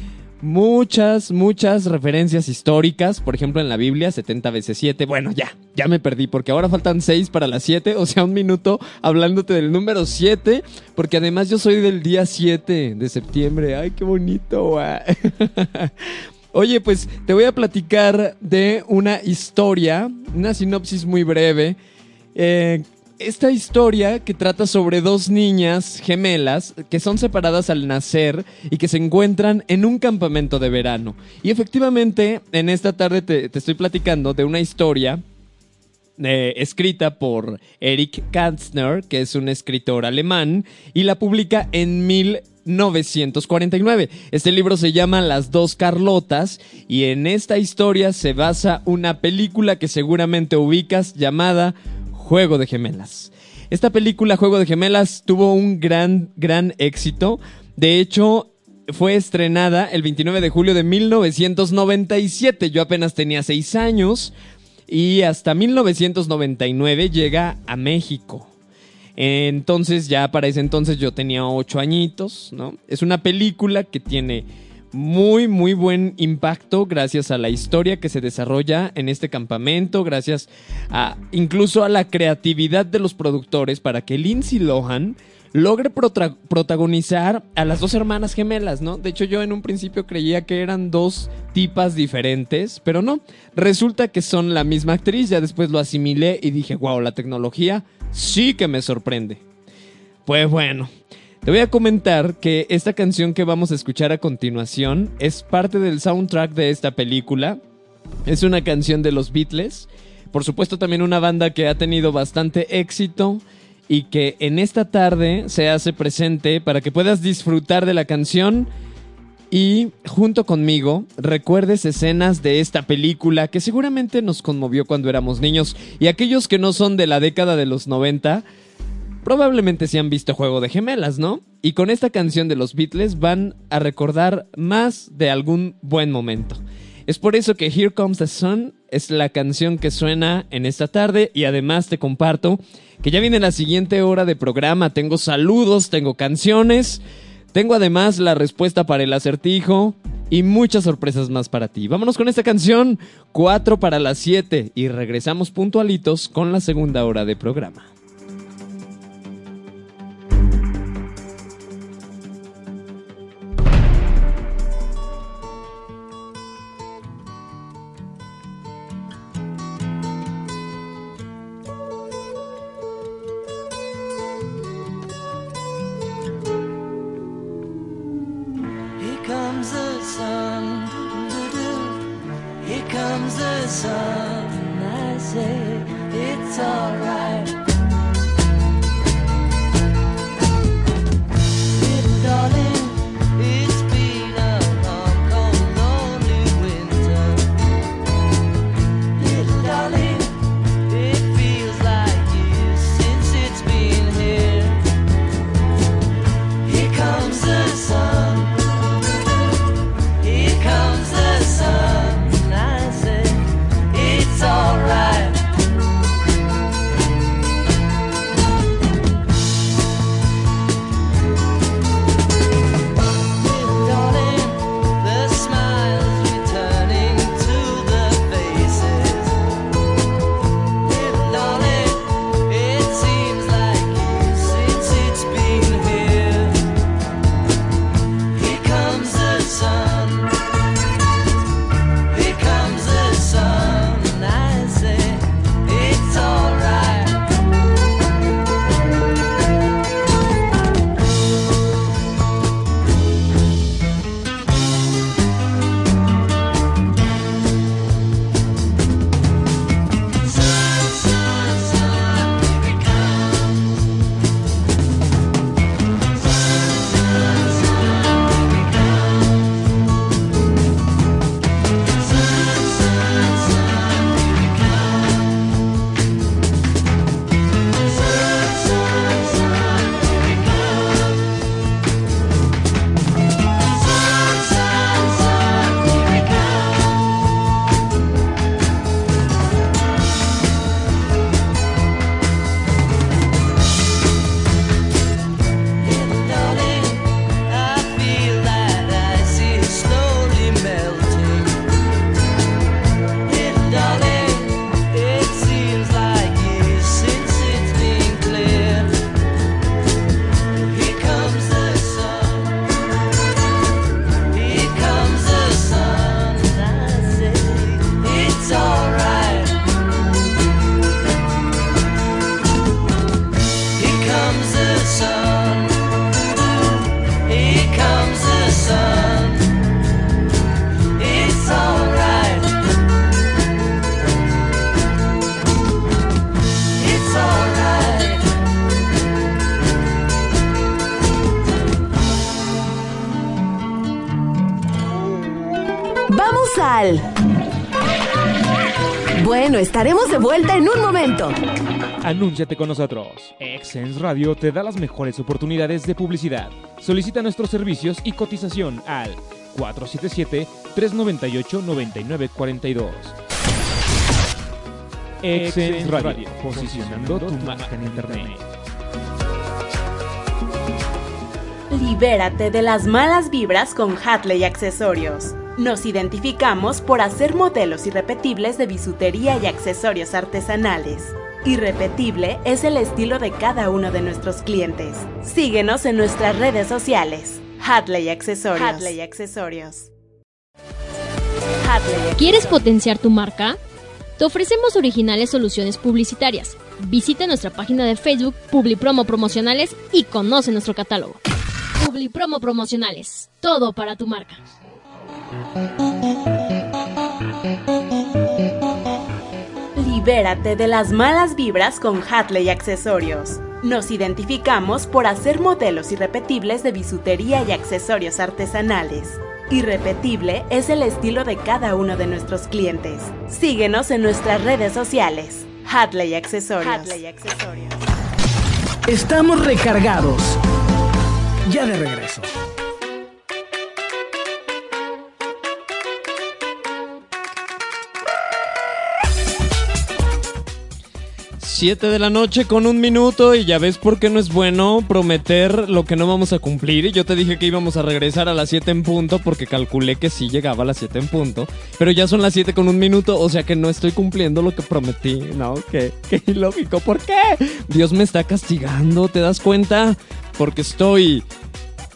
muchas, muchas referencias históricas, por ejemplo en la Biblia, 70 veces 7. Bueno, ya, ya me perdí, porque ahora faltan 6 para las 7, o sea, un minuto hablándote del número 7, porque además yo soy del día 7 de septiembre. Ay, qué bonito. Oye, pues te voy a platicar de una historia, una sinopsis muy breve. Eh, esta historia que trata sobre dos niñas gemelas que son separadas al nacer y que se encuentran en un campamento de verano. Y efectivamente, en esta tarde te, estoy platicando de una historia eh, escrita por Eric Kanzner, que es un escritor alemán, y la publica en 1949. Este libro se llama Las dos Carlotas y en esta historia se basa una película que seguramente ubicas llamada Juego de Gemelas. Esta película Juego de Gemelas tuvo un gran, gran éxito. De hecho, fue estrenada el 29 de julio de 1997. Yo apenas tenía 6 años y hasta 1999 llega a México. Entonces ya para ese entonces yo tenía 8 añitos, ¿no? Es una película que tiene muy, muy buen impacto gracias a la historia que se desarrolla en este campamento, gracias a incluso a la creatividad de los productores para que Lindsay Lohan logre protagonizar a las dos hermanas gemelas, ¿no? De hecho, yo en un principio creía que eran dos tipas diferentes, pero no. Resulta que son la misma actriz, ya después lo asimilé y dije, wow, la tecnología sí que me sorprende. Pues bueno, te voy a comentar que esta canción que vamos a escuchar a continuación es parte del soundtrack de esta película. Es una canción de los Beatles. Por supuesto también una banda que ha tenido bastante éxito y que en esta tarde se hace presente para que puedas disfrutar de la canción y junto conmigo recuerdes escenas de esta película que seguramente nos conmovió cuando éramos niños y aquellos que no son de la década de los 90 probablemente se han visto Juego de Gemelas, ¿no? Y con esta canción de los Beatles van a recordar más de algún buen momento. Es por eso que Here Comes the Sun es la canción que suena en esta tarde y además te comparto que ya viene la siguiente hora de programa. Tengo saludos, tengo canciones, tengo además la respuesta para el acertijo y muchas sorpresas más para ti. Vámonos con esta canción, 4 para las 7 y regresamos puntualitos con la segunda hora de programa. Vuelta en un momento. Anúnciate con nosotros. Excense Radio te da las mejores oportunidades de publicidad. Solicita nuestros servicios y cotización al 477-398-9942. Excense Radio, posicionando tu marca en Internet. Libérate de las malas vibras con Hatley Accesorios. Nos identificamos por hacer modelos irrepetibles de bisutería y accesorios artesanales. Irrepetible es el estilo de cada uno de nuestros clientes. Síguenos en nuestras redes sociales. Hatley Accesorios. Hatley Accesorios. ¿Quieres potenciar tu marca? Te ofrecemos originales soluciones publicitarias. Visita nuestra página de Facebook Publipromo Promocionales y conoce nuestro catálogo. Publipromo Promocionales. Todo para tu marca. Libérate de las malas vibras con Hatley Accesorios. Nos identificamos por hacer modelos irrepetibles de bisutería y accesorios artesanales. Irrepetible es el estilo de cada uno de nuestros clientes. Síguenos en nuestras redes sociales. Hatley Accesorios. Hatley Accesorios. Estamos recargados. Ya de regreso. 7 de la noche con un minuto y ya ves por qué no es bueno prometer lo que no vamos a cumplir. Y yo te dije que íbamos a regresar a las 7 en punto porque calculé que sí llegaba a las 7 en punto. Pero ya son las 7 con un minuto, o sea que no estoy cumpliendo lo que prometí. No, qué, qué ilógico. ¿Por qué? Dios me está castigando, ¿te das cuenta? Porque estoy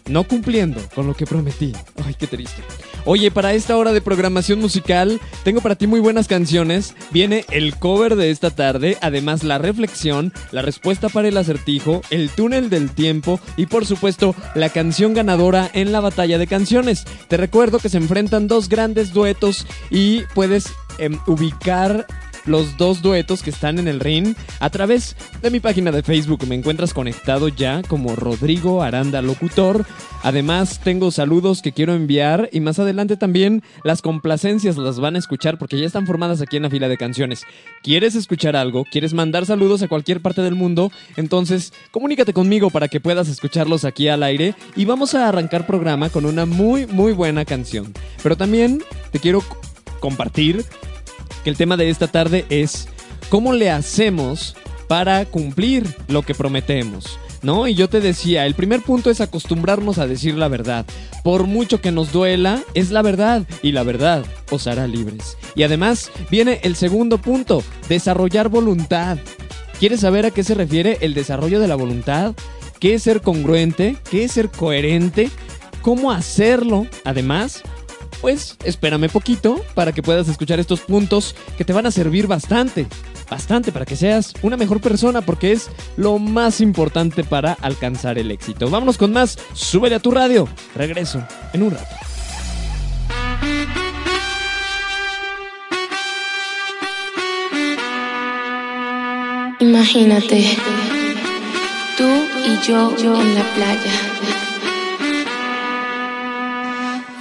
no cumpliendo con lo que prometí. Ay, qué triste. Oye, para esta hora de programación musical, tengo para ti muy buenas canciones. Viene el cover de esta tarde, además la reflexión, la respuesta para el acertijo, el túnel del tiempo y por supuesto la canción ganadora en la batalla de canciones. Te recuerdo que se enfrentan dos grandes duetos y puedes em, ubicar los dos duetos que están en el ring a través de mi página de Facebook. Me encuentras conectado ya como Rodrigo Aranda Locutor. Además, tengo saludos que quiero enviar y más adelante también las complacencias las van a escuchar porque ya están formadas aquí en la fila de canciones. ¿Quieres escuchar algo? ¿Quieres mandar saludos a cualquier parte del mundo? Entonces, comunícate conmigo para que puedas escucharlos aquí al aire y vamos a arrancar programa con una muy, muy buena canción. Pero también te quiero compartir que el tema de esta tarde es cómo le hacemos para cumplir lo que prometemos. ¿No? Y yo te decía, el primer punto es acostumbrarnos a decir la verdad. Por mucho que nos duela, es la verdad y la verdad os hará libres. Y además viene el segundo punto, desarrollar voluntad. ¿Quieres saber a qué se refiere el desarrollo de la voluntad? ¿Qué es ser congruente? ¿Qué es ser coherente? ¿Cómo hacerlo? Además, pues espérame poquito para que puedas escuchar estos puntos que te van a servir bastante, bastante para que seas una mejor persona porque es lo más importante para alcanzar el éxito. Vámonos con más, súbele a tu radio. Regreso en un rato. Imagínate, tú y yo, yo en la playa.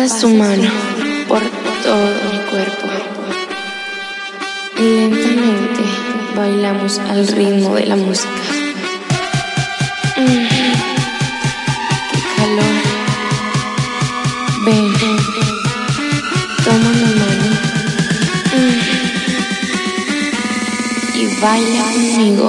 Pasa su mano por todo mi cuerpo. Lentamente bailamos al ritmo de la música. Mm. ¡Qué calor! Ven, toma mi mano mm. y baila conmigo.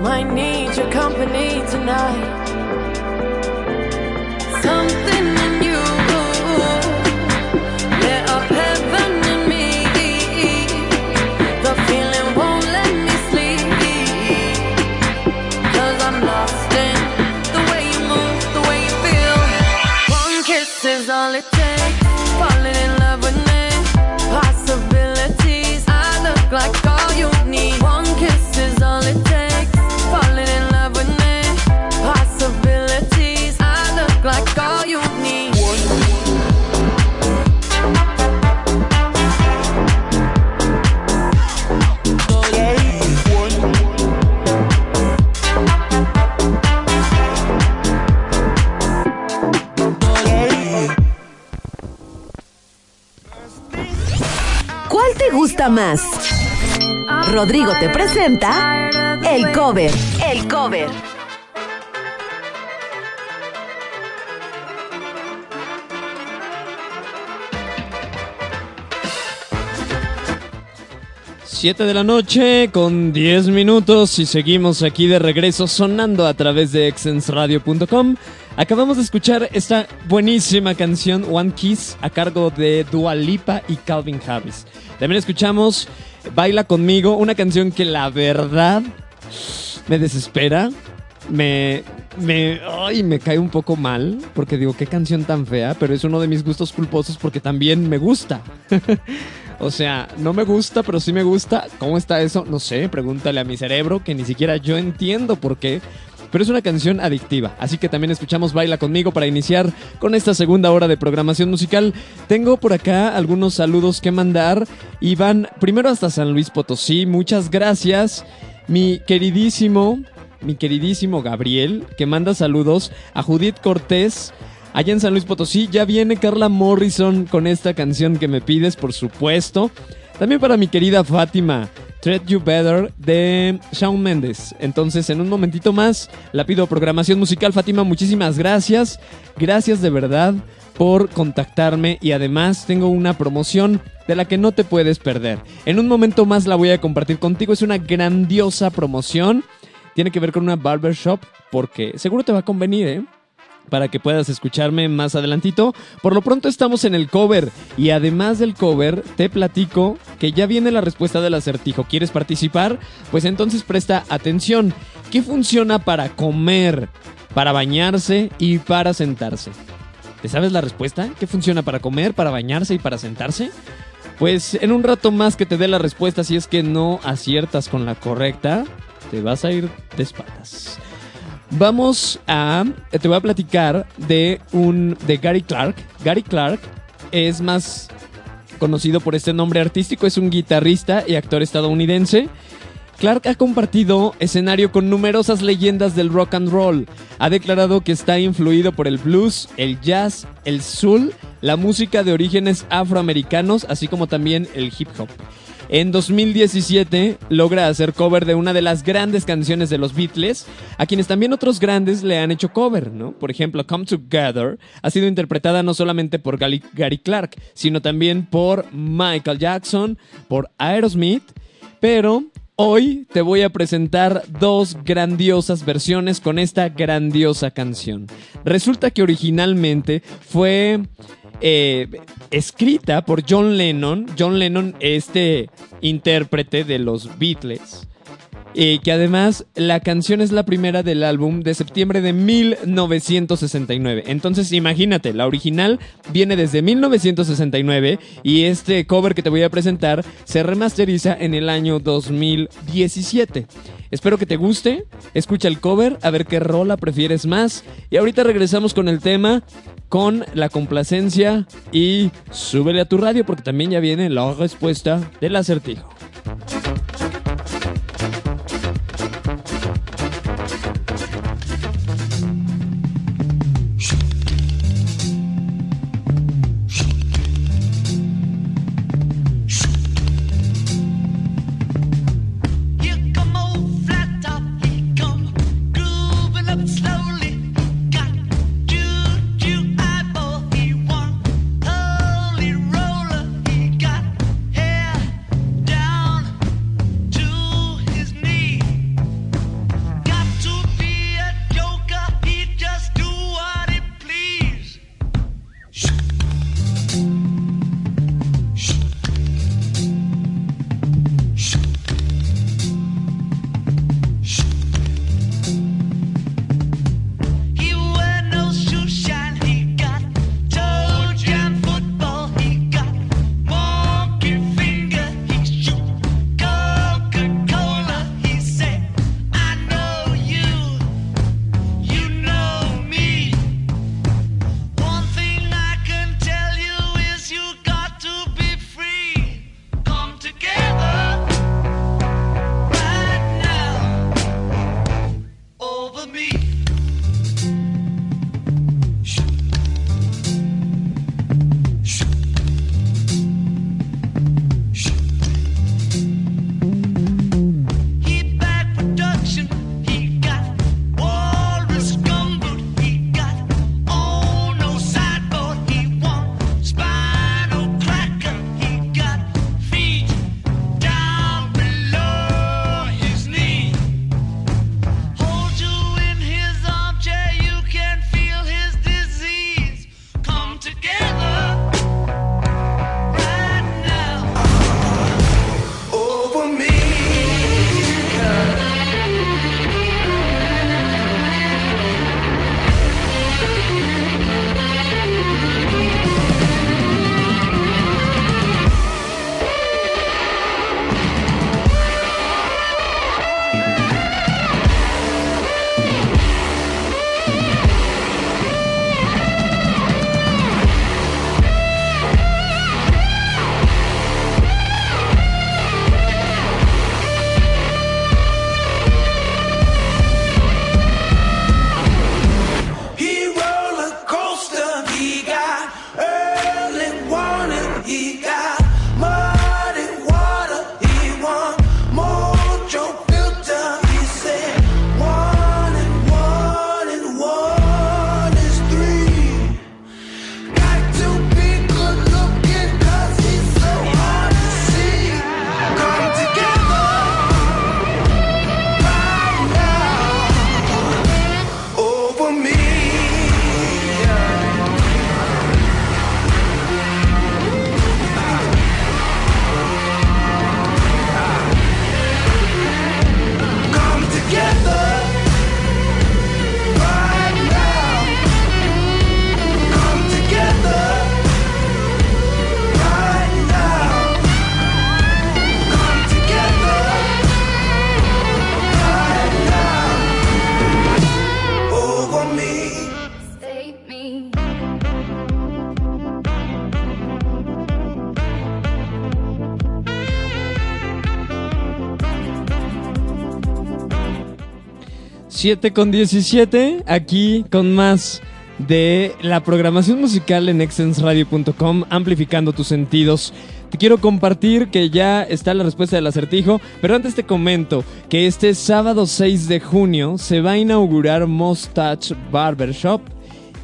Might need your company tonight. Rodrigo te presenta el cover. El cover. Siete de la noche con 10 minutos y seguimos aquí de regreso sonando a través de exensradio.com. Acabamos de escuchar esta buenísima canción One Kiss a cargo de Dua Lipa y Calvin Harris. También escuchamos Baila conmigo, una canción que la verdad me desespera, me me ay, me cae un poco mal porque digo qué canción tan fea, pero es uno de mis gustos culposos porque también me gusta. O sea, no me gusta, pero sí me gusta. ¿Cómo está eso? No sé, pregúntale a mi cerebro, que ni siquiera yo entiendo por qué. Pero es una canción adictiva, así que también escuchamos Baila conmigo para iniciar con esta segunda hora de programación musical. Tengo por acá algunos saludos que mandar y van primero hasta San Luis Potosí. Muchas gracias, mi queridísimo, mi queridísimo Gabriel, que manda saludos a Judith Cortés, Allá en San Luis Potosí ya viene Carla Morrison con esta canción que me pides, por supuesto. También para mi querida Fátima, Treat You Better de Shawn Mendes. Entonces, en un momentito más, la pido programación musical. Fátima, muchísimas gracias. Gracias de verdad por contactarme y además tengo una promoción de la que no te puedes perder. En un momento más la voy a compartir contigo. Es una grandiosa promoción. Tiene que ver con una barbershop porque seguro te va a convenir, ¿eh? Para que puedas escucharme más adelantito. Por lo pronto estamos en el cover y además del cover te platico que ya viene la respuesta del acertijo. ¿Quieres participar? Pues entonces presta atención. ¿Qué funciona para comer, para bañarse y para sentarse? ¿Te sabes la respuesta? ¿Qué funciona para comer, para bañarse y para sentarse? Pues en un rato más que te dé la respuesta, si es que no aciertas con la correcta, te vas a ir de espaldas. Vamos a. Te voy a platicar de un. de Gary Clark. Gary Clark es más conocido por este nombre artístico, es un guitarrista y actor estadounidense. Clark ha compartido escenario con numerosas leyendas del rock and roll. Ha declarado que está influido por el blues, el jazz, el soul, la música de orígenes afroamericanos, así como también el hip hop. En 2017 logra hacer cover de una de las grandes canciones de los Beatles, a quienes también otros grandes le han hecho cover, ¿no? Por ejemplo, Come Together ha sido interpretada no solamente por Gary, Clark, sino también por Michael Jackson, por Aerosmith, pero Hoy te voy a presentar dos grandiosas versiones con esta grandiosa canción. Resulta que originalmente fue eh, escrita por John Lennon. John Lennon, este intérprete de los Beatles. Y que además la canción es la primera del álbum de septiembre de 1969. Entonces imagínate, la original viene desde 1969 y este cover que te voy a presentar se remasteriza en el año 2017. Espero que te guste, escucha el cover, a ver qué rola prefieres más y ahorita regresamos con el tema, con la complacencia y súbele a tu radio porque también ya viene la respuesta del acertijo. 7 con 17, aquí con más de la programación musical en extensradio.com, amplificando tus sentidos. Te quiero compartir que ya está la respuesta del acertijo, pero antes te comento que este sábado 6 de junio se va a inaugurar Mustache Barbershop.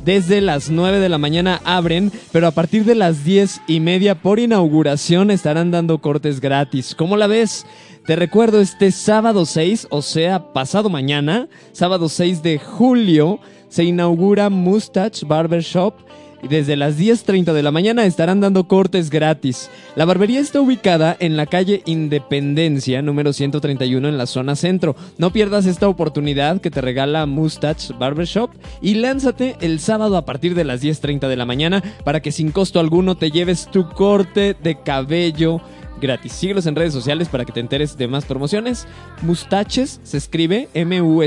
Desde las 9 de la mañana abren, pero a partir de las 10 y media por inauguración estarán dando cortes gratis. ¿Cómo la ves? Te recuerdo este sábado 6, o sea, pasado mañana, sábado 6 de julio, se inaugura Mustache Barbershop desde las 10.30 de la mañana estarán dando cortes gratis. La barbería está ubicada en la calle Independencia, número 131 en la zona centro. No pierdas esta oportunidad que te regala Mustache Barbershop y lánzate el sábado a partir de las 10.30 de la mañana para que sin costo alguno te lleves tu corte de cabello gratis. Síguelos en redes sociales para que te enteres de más promociones. Mustaches se escribe M-U-S-T-A-C-H-E-S.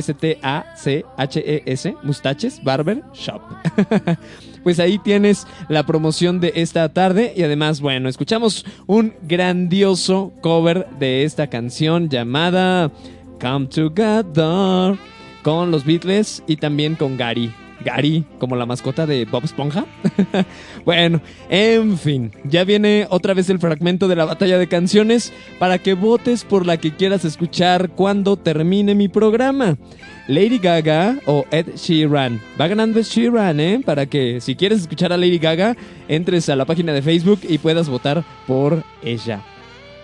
Mustaches Barber Shop. pues ahí tienes la promoción de esta tarde y además, bueno, escuchamos un grandioso cover de esta canción llamada Come Together con los Beatles y también con Gary. Gary, como la mascota de Bob Esponja. bueno, en fin, ya viene otra vez el fragmento de la batalla de canciones para que votes por la que quieras escuchar cuando termine mi programa. Lady Gaga o Ed Sheeran. Va ganando Ed Sheeran, ¿eh? Para que si quieres escuchar a Lady Gaga, entres a la página de Facebook y puedas votar por ella.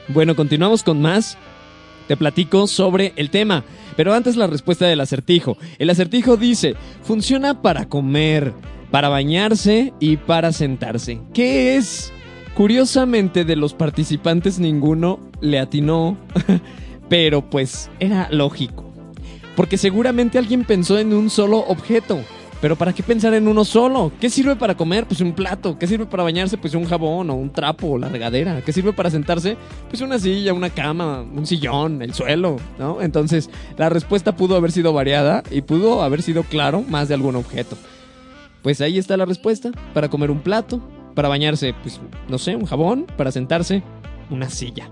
Bueno, continuamos con más. Te platico sobre el tema. Pero antes la respuesta del acertijo. El acertijo dice, funciona para comer, para bañarse y para sentarse. ¿Qué es? Curiosamente de los participantes ninguno le atinó, pero pues era lógico. Porque seguramente alguien pensó en un solo objeto. Pero ¿para qué pensar en uno solo? ¿Qué sirve para comer? Pues un plato. ¿Qué sirve para bañarse? Pues un jabón o un trapo o la regadera. ¿Qué sirve para sentarse? Pues una silla, una cama, un sillón, el suelo, ¿no? Entonces, la respuesta pudo haber sido variada y pudo haber sido claro más de algún objeto. Pues ahí está la respuesta. Para comer un plato, para bañarse, pues no sé, un jabón, para sentarse, una silla.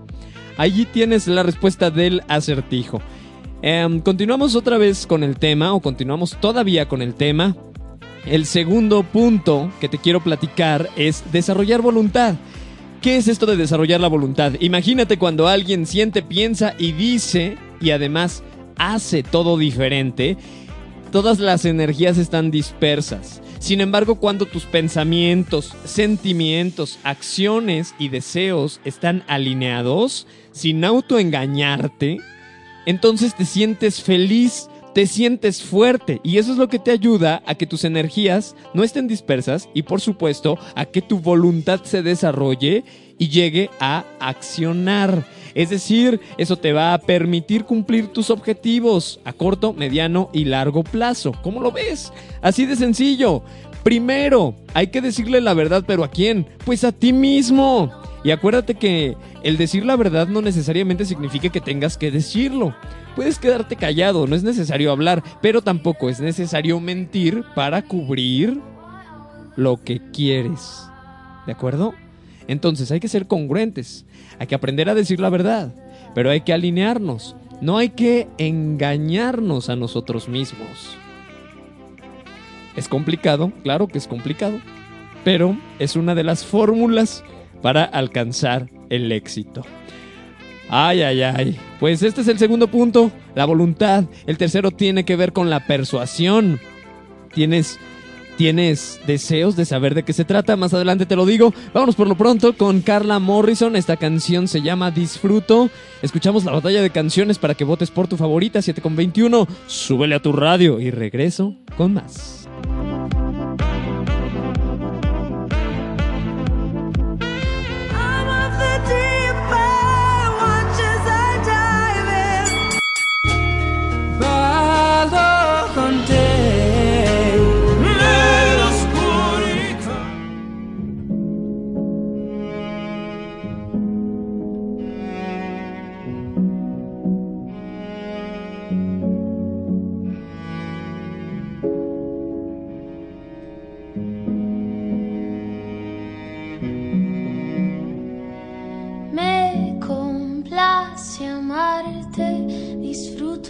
Allí tienes la respuesta del acertijo. Em, continuamos otra vez con el tema, o continuamos todavía con el tema. El segundo punto que te quiero platicar es desarrollar voluntad. ¿Qué es esto de desarrollar la voluntad? Imagínate cuando alguien siente, piensa y dice, y además hace todo diferente, todas las energías están dispersas. Sin embargo, cuando tus pensamientos, sentimientos, acciones y deseos están alineados, sin autoengañarte, entonces te sientes feliz, te sientes fuerte y eso es lo que te ayuda a que tus energías no estén dispersas y por supuesto a que tu voluntad se desarrolle y llegue a accionar. Es decir, eso te va a permitir cumplir tus objetivos a corto, mediano y largo plazo. ¿Cómo lo ves? Así de sencillo. Primero, hay que decirle la verdad, pero ¿a quién? Pues a ti mismo. Y acuérdate que el decir la verdad no necesariamente significa que tengas que decirlo. Puedes quedarte callado, no es necesario hablar, pero tampoco es necesario mentir para cubrir lo que quieres. ¿De acuerdo? Entonces hay que ser congruentes, hay que aprender a decir la verdad, pero hay que alinearnos, no hay que engañarnos a nosotros mismos. Es complicado, claro que es complicado, pero es una de las fórmulas para alcanzar el éxito. Ay, ay, ay. Pues este es el segundo punto, la voluntad. El tercero tiene que ver con la persuasión. Tienes ¿Tienes deseos de saber de qué se trata? Más adelante te lo digo. Vámonos por lo pronto con Carla Morrison. Esta canción se llama Disfruto. Escuchamos la batalla de canciones para que votes por tu favorita, 7 con 21. Súbele a tu radio y regreso con más.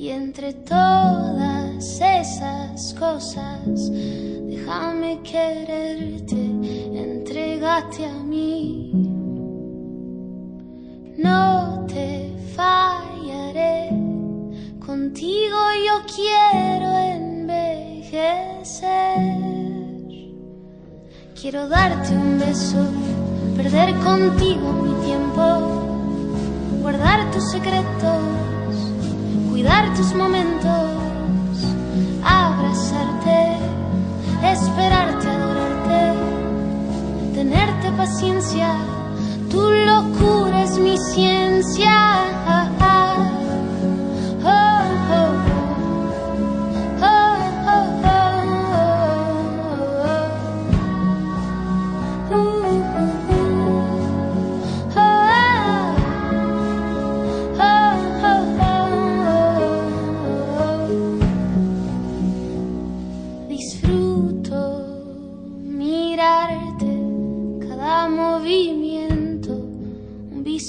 Y entre todas esas cosas, déjame quererte, entregate a mí. No te fallaré, contigo yo quiero envejecer. Quiero darte un beso, perder contigo mi tiempo, guardar tus secretos, cuidar tus momentos, abrazarte, esperarte, adorarte, tenerte paciencia. Tu locura es mi ciencia.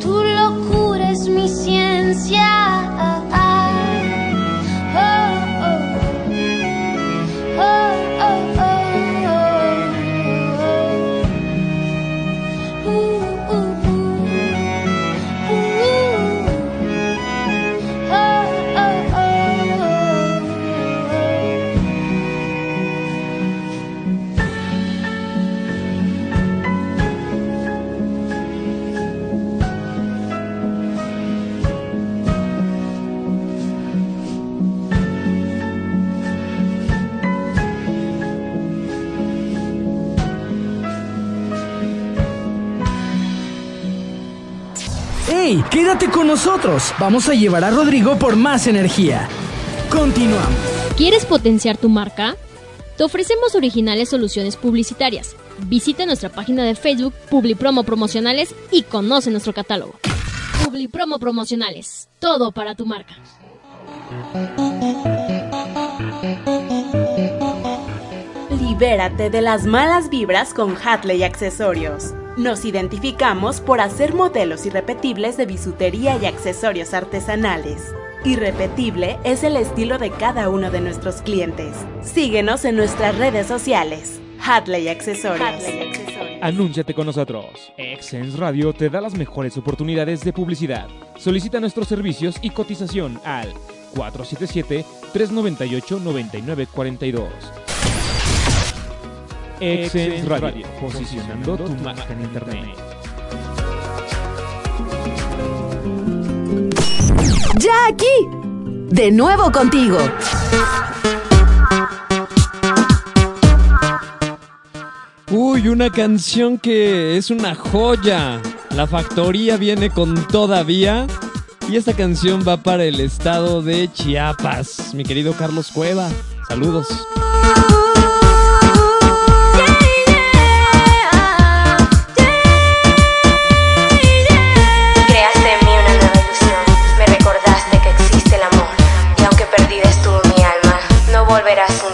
Tu locura es mi ciencia. Quédate con nosotros. Vamos a llevar a Rodrigo por más energía. Continuamos. ¿Quieres potenciar tu marca? Te ofrecemos originales soluciones publicitarias. Visita nuestra página de Facebook Publipromo Promocionales y conoce nuestro catálogo. Publipromo Promocionales. Todo para tu marca. Libérate de las malas vibras con Hatley Accesorios. Nos identificamos por hacer modelos irrepetibles de bisutería y accesorios artesanales. Irrepetible es el estilo de cada uno de nuestros clientes. Síguenos en nuestras redes sociales. Hatley Accesorios. Anúnciate con nosotros. Excense Radio te da las mejores oportunidades de publicidad. Solicita nuestros servicios y cotización al 477-398-9942. Radio, posicionando tu marca en Internet. Ya aquí. De nuevo contigo. Uy, una canción que es una joya. La factoría viene con todavía. Y esta canción va para el estado de Chiapas. Mi querido Carlos Cueva. Saludos. No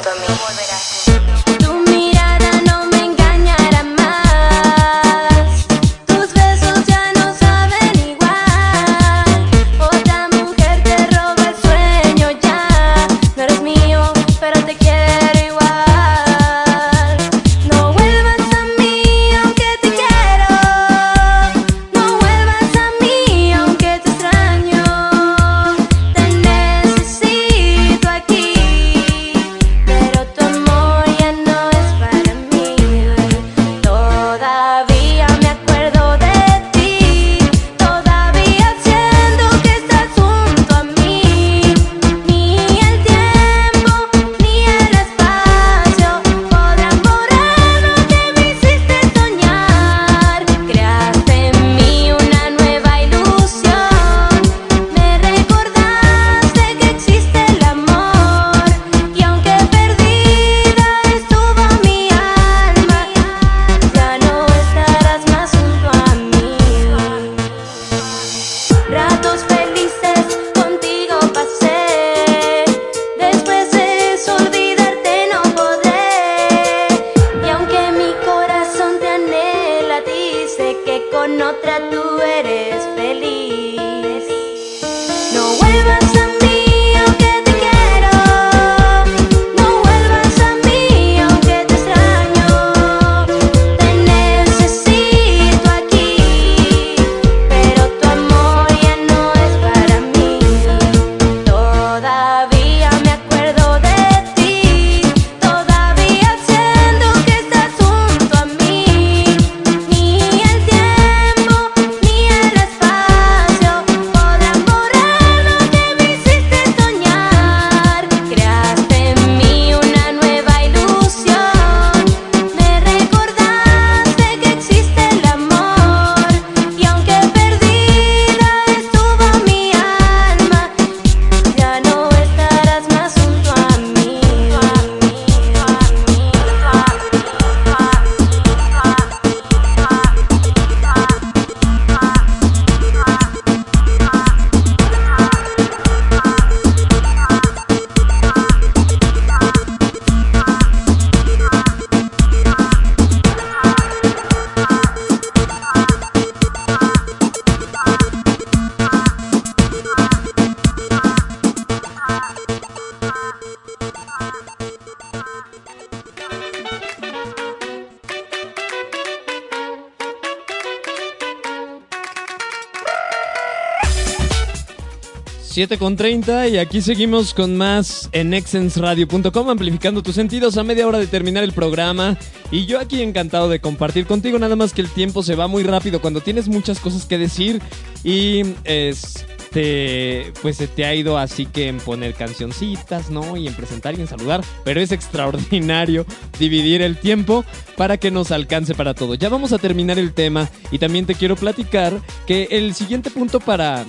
7 con 30 y aquí seguimos con más en exensradio.com, amplificando tus sentidos a media hora de terminar el programa. Y yo aquí encantado de compartir contigo, nada más que el tiempo se va muy rápido cuando tienes muchas cosas que decir y este, pues se te ha ido así que en poner cancioncitas, ¿no? Y en presentar y en saludar, pero es extraordinario dividir el tiempo para que nos alcance para todo. Ya vamos a terminar el tema y también te quiero platicar que el siguiente punto para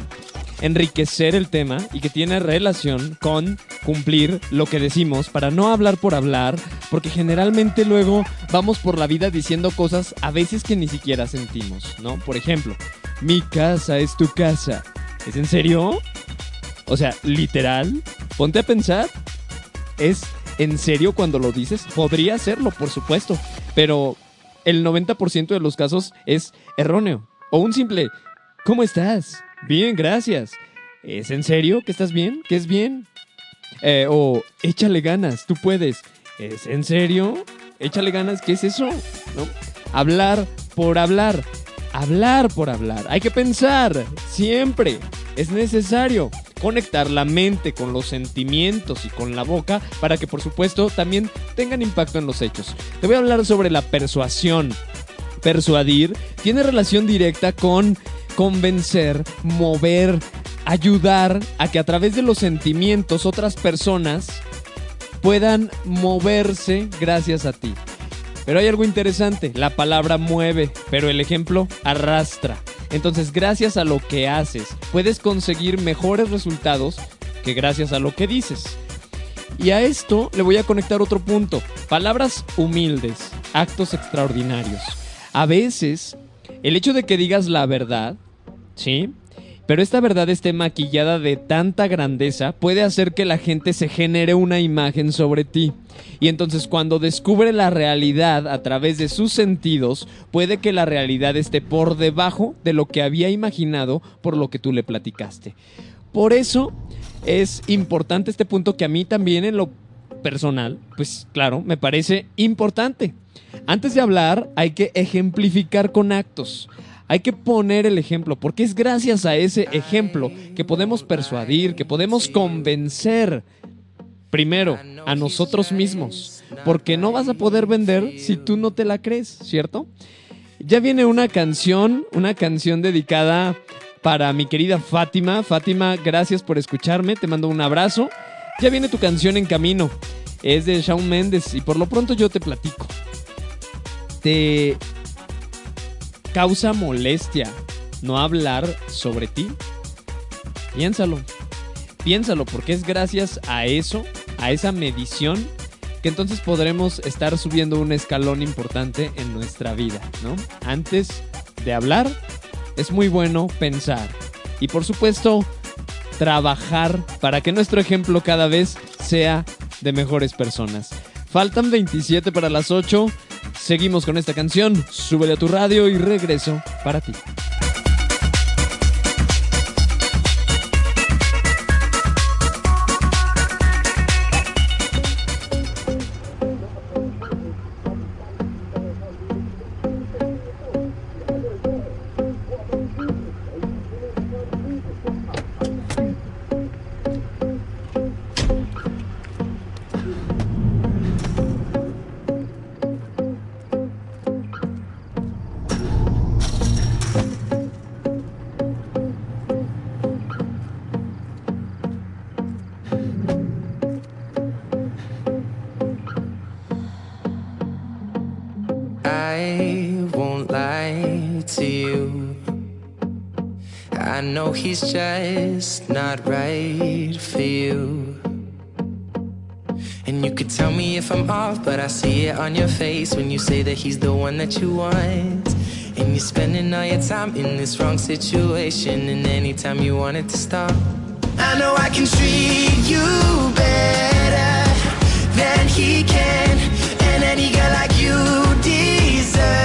enriquecer el tema y que tiene relación con cumplir lo que decimos para no hablar por hablar, porque generalmente luego vamos por la vida diciendo cosas a veces que ni siquiera sentimos, ¿no? Por ejemplo, mi casa es tu casa. ¿Es en serio? O sea, literal, ponte a pensar. ¿Es en serio cuando lo dices? Podría serlo, por supuesto, pero el 90% de los casos es erróneo. O un simple, ¿cómo estás? Bien, gracias. ¿Es en serio que estás bien? ¿Que es bien? Eh, o échale ganas, tú puedes. ¿Es en serio? Échale ganas, ¿qué es eso? Hablar por hablar. Hablar por hablar. Hay que pensar, siempre. Es necesario conectar la mente con los sentimientos y con la boca para que por supuesto también tengan impacto en los hechos. Te voy a hablar sobre la persuasión. Persuadir tiene relación directa con convencer, mover, ayudar a que a través de los sentimientos otras personas puedan moverse gracias a ti. Pero hay algo interesante, la palabra mueve, pero el ejemplo arrastra. Entonces, gracias a lo que haces, puedes conseguir mejores resultados que gracias a lo que dices. Y a esto le voy a conectar otro punto, palabras humildes, actos extraordinarios. A veces, el hecho de que digas la verdad, ¿sí? Pero esta verdad esté maquillada de tanta grandeza puede hacer que la gente se genere una imagen sobre ti. Y entonces cuando descubre la realidad a través de sus sentidos, puede que la realidad esté por debajo de lo que había imaginado por lo que tú le platicaste. Por eso es importante este punto que a mí también en lo personal, pues claro, me parece importante. Antes de hablar hay que ejemplificar con actos. Hay que poner el ejemplo, porque es gracias a ese ejemplo que podemos persuadir, que podemos convencer primero a nosotros mismos, porque no vas a poder vender si tú no te la crees, ¿cierto? Ya viene una canción, una canción dedicada para mi querida Fátima. Fátima, gracias por escucharme, te mando un abrazo. Ya viene tu canción en camino. Es de Shawn Mendes y por lo pronto yo te platico. Te causa molestia no hablar sobre ti? Piénsalo. Piénsalo porque es gracias a eso, a esa medición, que entonces podremos estar subiendo un escalón importante en nuestra vida, ¿no? Antes de hablar, es muy bueno pensar. Y por supuesto, trabajar para que nuestro ejemplo cada vez sea de mejores personas. Faltan 27 para las 8. Seguimos con esta canción, súbele a tu radio y regreso para ti. Your face when you say that he's the one that you want. And you're spending all your time in this wrong situation, and anytime you want it to stop. I know I can treat you better than he can, and any girl like you deserves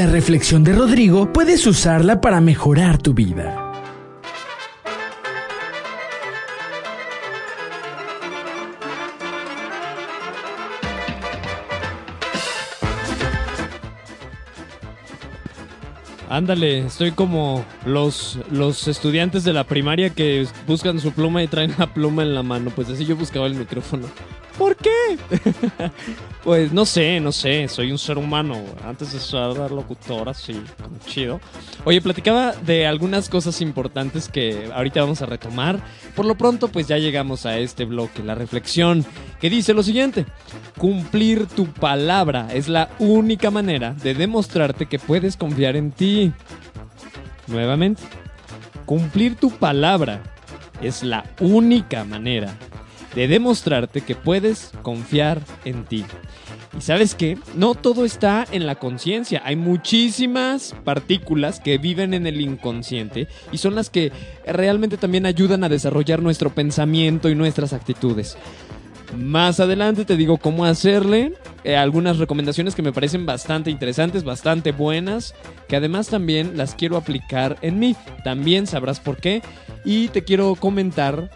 La reflexión de Rodrigo puedes usarla para mejorar tu vida. Ándale, estoy como los, los estudiantes de la primaria que buscan su pluma y traen la pluma en la mano. Pues así yo buscaba el micrófono. Pues no sé, no sé, soy un ser humano. Antes de ser locutora, sí, chido. Oye, platicaba de algunas cosas importantes que ahorita vamos a retomar. Por lo pronto, pues ya llegamos a este bloque, la reflexión, que dice lo siguiente. Cumplir tu palabra es la única manera de demostrarte que puedes confiar en ti. Nuevamente, cumplir tu palabra es la única manera de demostrarte que puedes confiar en ti. Y sabes qué, no todo está en la conciencia, hay muchísimas partículas que viven en el inconsciente y son las que realmente también ayudan a desarrollar nuestro pensamiento y nuestras actitudes. Más adelante te digo cómo hacerle, eh, algunas recomendaciones que me parecen bastante interesantes, bastante buenas, que además también las quiero aplicar en mí. También sabrás por qué. Y te quiero comentar,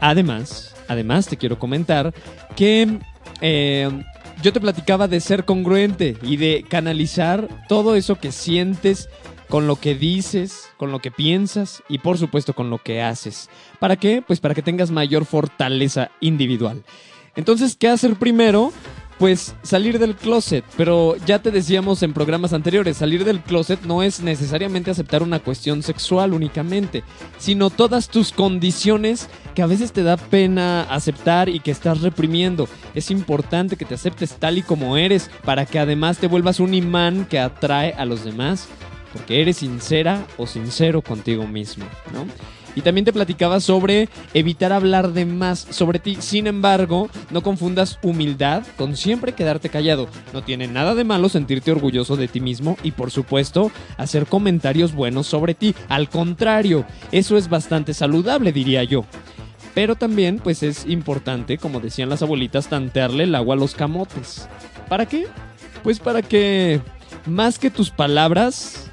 además, además te quiero comentar que eh, yo te platicaba de ser congruente y de canalizar todo eso que sientes con lo que dices, con lo que piensas y por supuesto con lo que haces. ¿Para qué? Pues para que tengas mayor fortaleza individual. Entonces, ¿qué hacer primero? Pues salir del closet, pero ya te decíamos en programas anteriores, salir del closet no es necesariamente aceptar una cuestión sexual únicamente, sino todas tus condiciones que a veces te da pena aceptar y que estás reprimiendo. Es importante que te aceptes tal y como eres para que además te vuelvas un imán que atrae a los demás, porque eres sincera o sincero contigo mismo, ¿no? Y también te platicaba sobre evitar hablar de más sobre ti. Sin embargo, no confundas humildad con siempre quedarte callado. No tiene nada de malo sentirte orgulloso de ti mismo y por supuesto hacer comentarios buenos sobre ti. Al contrario, eso es bastante saludable, diría yo. Pero también, pues es importante, como decían las abuelitas, tantearle el agua a los camotes. ¿Para qué? Pues para que más que tus palabras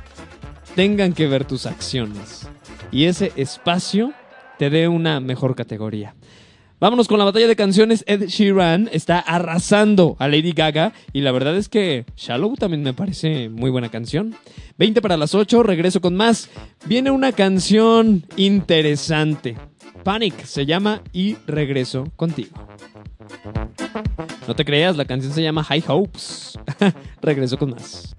tengan que ver tus acciones y ese espacio te dé una mejor categoría. Vámonos con la batalla de canciones. Ed Sheeran está arrasando a Lady Gaga y la verdad es que Shallow también me parece muy buena canción. 20 para las 8, regreso con más. Viene una canción interesante. Panic se llama y regreso contigo. No te creas, la canción se llama High Hopes. regreso con más.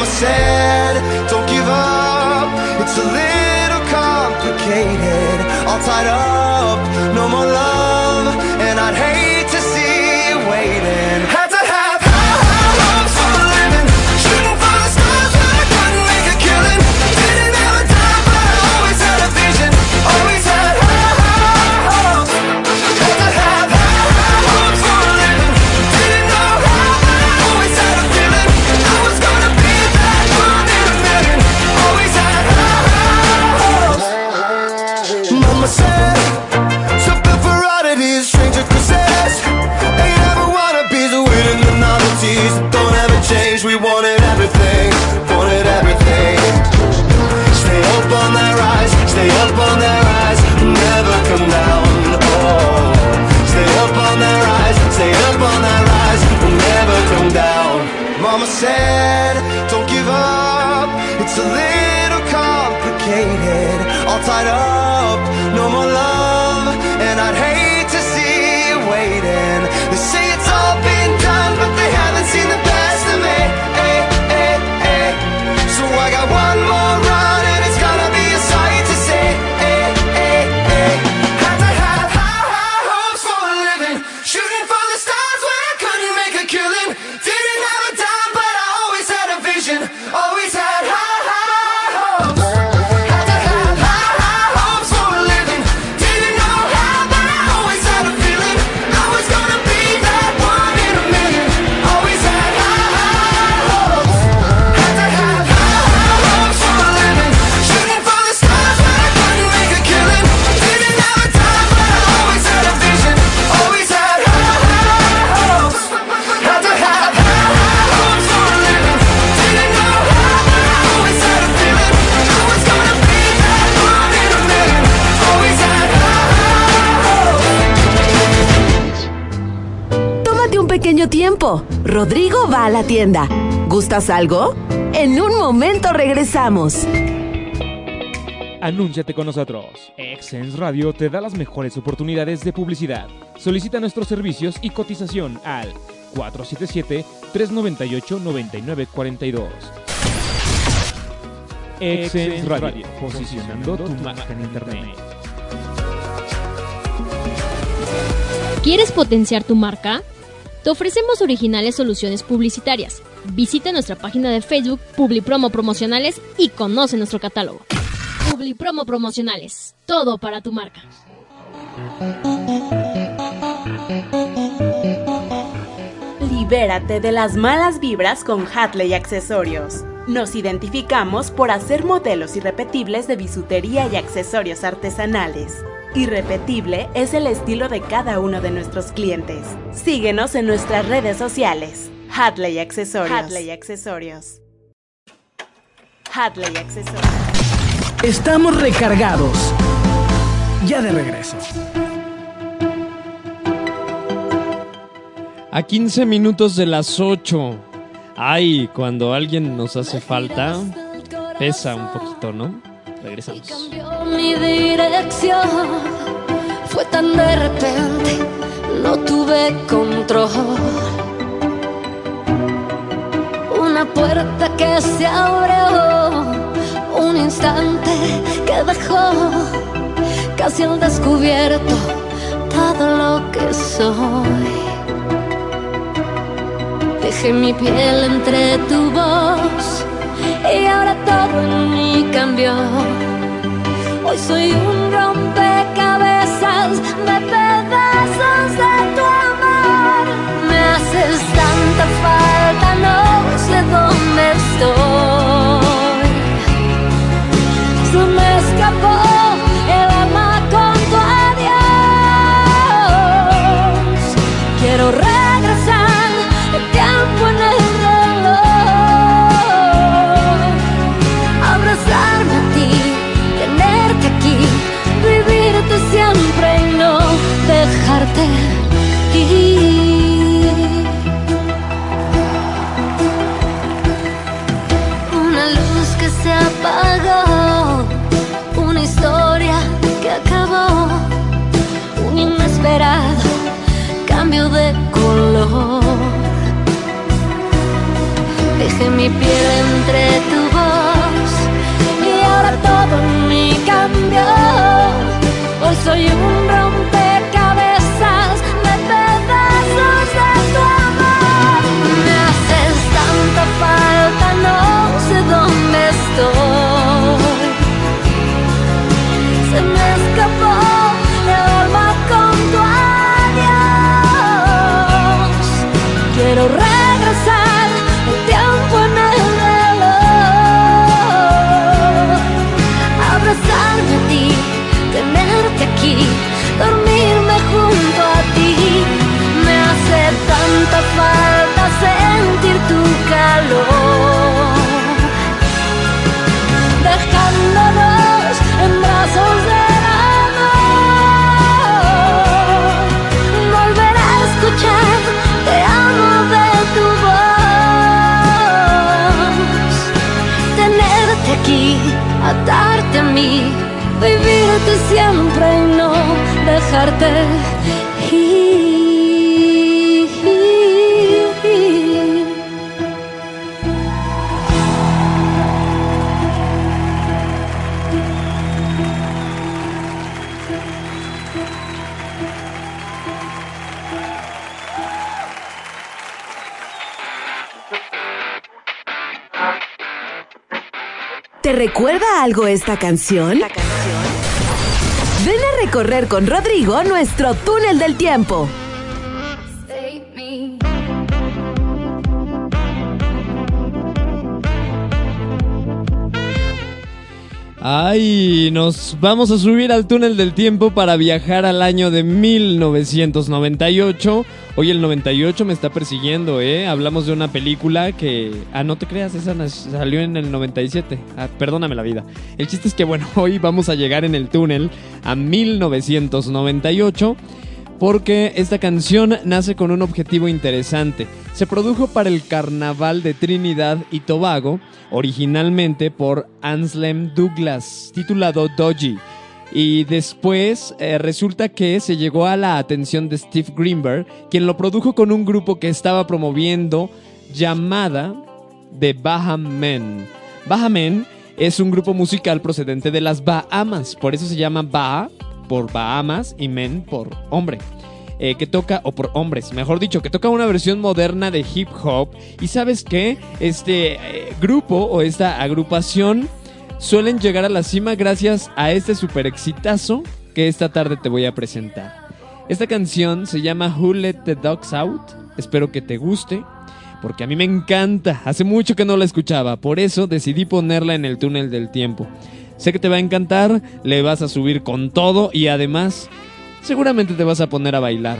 I'm sad Rodrigo va a la tienda. ¿Gustas algo? En un momento regresamos. Anúnciate con nosotros. Exens Radio te da las mejores oportunidades de publicidad. Solicita nuestros servicios y cotización al 477-398-9942. Exens Radio, posicionando tu marca en Internet. ¿Quieres potenciar tu marca? Te ofrecemos originales soluciones publicitarias. Visita nuestra página de Facebook Publipromo Promocionales y conoce nuestro catálogo. Publipromo Promocionales. Todo para tu marca. Libérate de las malas vibras con Hatley Accesorios. Nos identificamos por hacer modelos irrepetibles de bisutería y accesorios artesanales. Irrepetible es el estilo de cada uno de nuestros clientes. Síguenos en nuestras redes sociales. Hatley Accesorios. Hatley Accesorios. Hatley Accesorios. Estamos recargados. Ya de regreso. A 15 minutos de las 8. Ay, cuando alguien nos hace falta, pesa un poquito, ¿no? Regresamos. Mi dirección fue tan de repente, no tuve control. Una puerta que se abrió, un instante que dejó casi al descubierto todo lo que soy. Dejé mi piel entre tu voz y ahora todo en mí cambió. Hoy soy un rompecabezas de pedazos de tu amor. Me haces tanta falta, no sé dónde estoy. Dejé mi piel entre tu voz y ahora todo en mí cambió. Hoy soy un vivirte siempre y no dejarte algo esta canción? Ven a recorrer con Rodrigo nuestro túnel del tiempo. Ay, nos vamos a subir al túnel del tiempo para viajar al año de 1998. Hoy el 98 me está persiguiendo, ¿eh? Hablamos de una película que... Ah, no te creas, esa salió en el 97. Ah, perdóname la vida. El chiste es que, bueno, hoy vamos a llegar en el túnel a 1998 porque esta canción nace con un objetivo interesante. Se produjo para el Carnaval de Trinidad y Tobago, originalmente por Anselm Douglas, titulado Dodgy. Y después eh, resulta que se llegó a la atención de Steve Greenberg, quien lo produjo con un grupo que estaba promoviendo llamada The Baham Men. Bahamen es un grupo musical procedente de las Bahamas, por eso se llama Baha por Bahamas y Men por hombre. eh, que toca, o por hombres, mejor dicho, que toca una versión moderna de hip hop. Y sabes qué? Este eh, grupo o esta agrupación suelen llegar a la cima gracias a este super exitazo que esta tarde te voy a presentar. Esta canción se llama Who Let the Dogs Out. Espero que te guste, porque a mí me encanta. Hace mucho que no la escuchaba, por eso decidí ponerla en el túnel del tiempo. Sé que te va a encantar, le vas a subir con todo y además seguramente te vas a poner a bailar.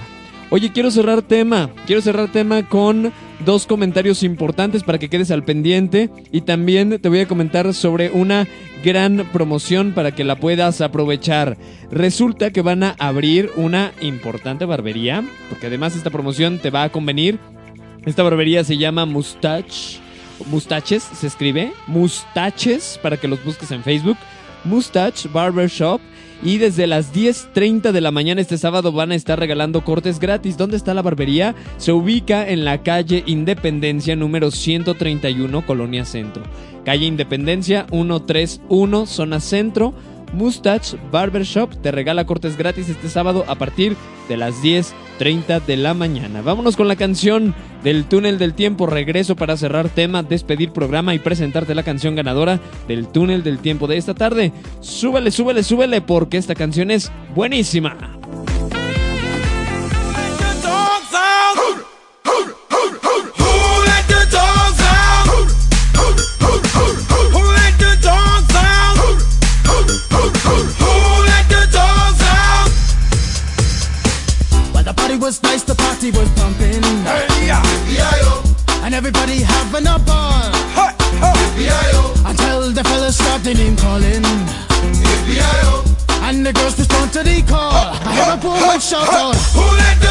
Oye, quiero cerrar tema, quiero cerrar tema con dos comentarios importantes para que quedes al pendiente y también te voy a comentar sobre una gran promoción para que la puedas aprovechar. Resulta que van a abrir una importante barbería, porque además esta promoción te va a convenir. Esta barbería se llama Mustache, Mustaches se escribe, Mustaches para que los busques en Facebook. Mustache Barber Shop. Y desde las 10.30 de la mañana este sábado van a estar regalando cortes gratis. ¿Dónde está la barbería? Se ubica en la calle Independencia número 131, Colonia Centro. Calle Independencia 131, zona centro. Mustache Barbershop te regala cortes gratis este sábado a partir de las 10.30 de la mañana. Vámonos con la canción del túnel del tiempo. Regreso para cerrar tema, despedir programa y presentarte la canción ganadora del túnel del tiempo de esta tarde. Súbele, súbele, súbele porque esta canción es buenísima. To the call. I hear a woman shout out. Who let the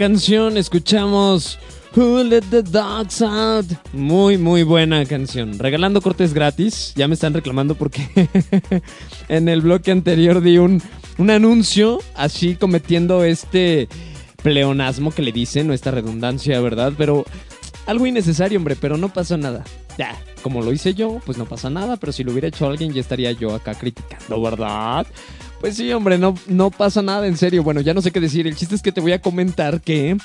canción. Escuchamos Who Let the Dogs Out. Muy, muy buena canción. Regalando cortes gratis. Ya me están reclamando porque en el bloque anterior di un, un anuncio así cometiendo este pleonasmo que le dicen, o esta redundancia, ¿verdad? Pero algo innecesario, hombre, pero no pasó nada. Ya, como lo hice yo, pues no pasa nada, pero si lo hubiera hecho alguien ya estaría yo acá criticando, ¿verdad? Pues sí, hombre, no, no pasa nada, en serio. Bueno, ya no sé qué decir. El chiste es que te voy a comentar que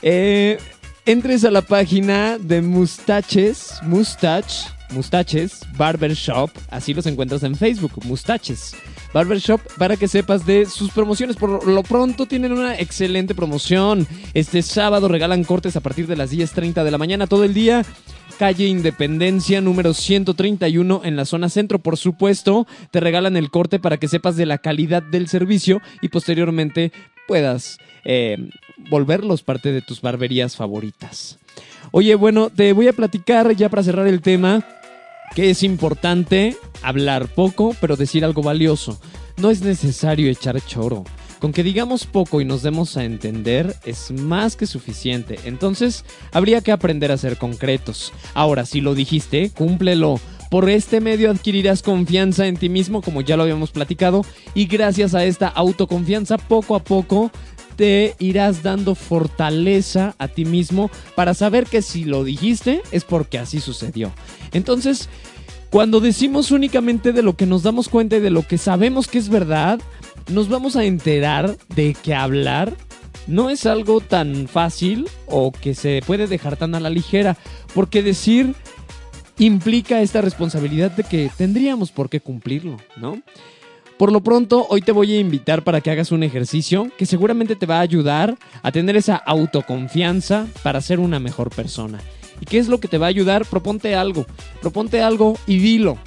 eh, entres a la página de Mustaches, Mustache, Mustaches Barbershop. Así los encuentras en Facebook, Mustaches Barbershop, para que sepas de sus promociones. Por lo pronto tienen una excelente promoción. Este sábado regalan cortes a partir de las 10.30 de la mañana todo el día calle Independencia número 131 en la zona centro. Por supuesto, te regalan el corte para que sepas de la calidad del servicio y posteriormente puedas eh, volverlos parte de tus barberías favoritas. Oye, bueno, te voy a platicar ya para cerrar el tema que es importante hablar poco, pero decir algo valioso. No es necesario echar choro. Con que digamos poco y nos demos a entender es más que suficiente. Entonces, habría que aprender a ser concretos. Ahora, si lo dijiste, cúmplelo. Por este medio adquirirás confianza en ti mismo, como ya lo habíamos platicado, y gracias a esta autoconfianza, poco a poco te irás dando fortaleza a ti mismo para saber que si lo dijiste es porque así sucedió. Entonces, cuando decimos únicamente de lo que nos damos cuenta y de lo que sabemos que es verdad, nos vamos a enterar de que hablar no es algo tan fácil o que se puede dejar tan a la ligera, porque decir implica esta responsabilidad de que tendríamos por qué cumplirlo, ¿no? Por lo pronto, hoy te voy a invitar para que hagas un ejercicio que seguramente te va a ayudar a tener esa autoconfianza para ser una mejor persona. ¿Y qué es lo que te va a ayudar? Proponte algo, proponte algo y dilo.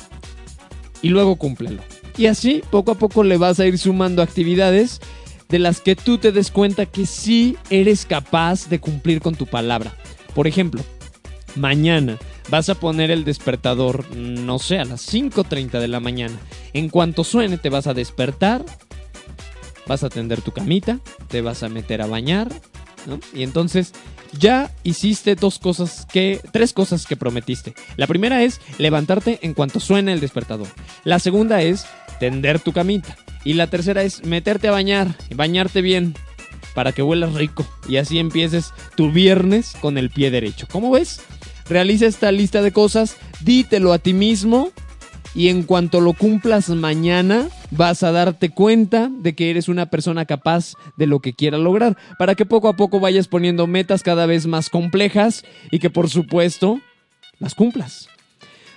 Y luego cúmplelo. Y así, poco a poco le vas a ir sumando actividades de las que tú te des cuenta que sí eres capaz de cumplir con tu palabra. Por ejemplo, mañana vas a poner el despertador, no sé, a las 5.30 de la mañana. En cuanto suene, te vas a despertar, vas a tender tu camita, te vas a meter a bañar. Y entonces ya hiciste dos cosas que, tres cosas que prometiste. La primera es levantarte en cuanto suene el despertador. La segunda es tender tu camita. Y la tercera es meterte a bañar, bañarte bien, para que huelas rico. Y así empieces tu viernes con el pie derecho. ¿Cómo ves? Realiza esta lista de cosas, dítelo a ti mismo y en cuanto lo cumplas mañana vas a darte cuenta de que eres una persona capaz de lo que quieras lograr, para que poco a poco vayas poniendo metas cada vez más complejas y que por supuesto las cumplas.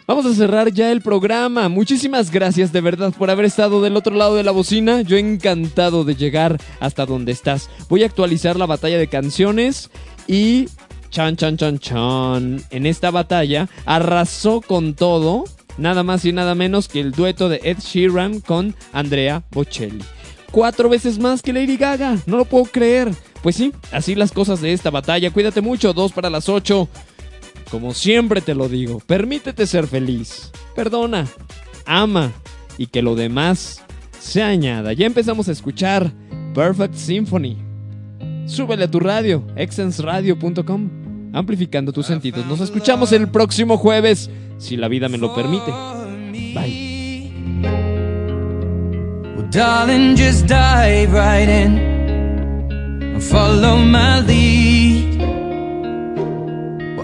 Vamos a cerrar ya el programa. Muchísimas gracias de verdad por haber estado del otro lado de la bocina. Yo encantado de llegar hasta donde estás. Voy a actualizar la batalla de canciones y chan chan chan chan. En esta batalla arrasó con todo, nada más y nada menos que el dueto de Ed Sheeran con Andrea Bocelli. Cuatro veces más que Lady Gaga, no lo puedo creer. Pues sí, así las cosas de esta batalla. Cuídate mucho, dos para las ocho. Como siempre te lo digo, permítete ser feliz. Perdona, ama y que lo demás se añada. Ya empezamos a escuchar Perfect Symphony. Súbele a tu radio, exensradio.com, amplificando tus sentidos. Nos escuchamos el próximo jueves, si la vida me lo permite. Bye.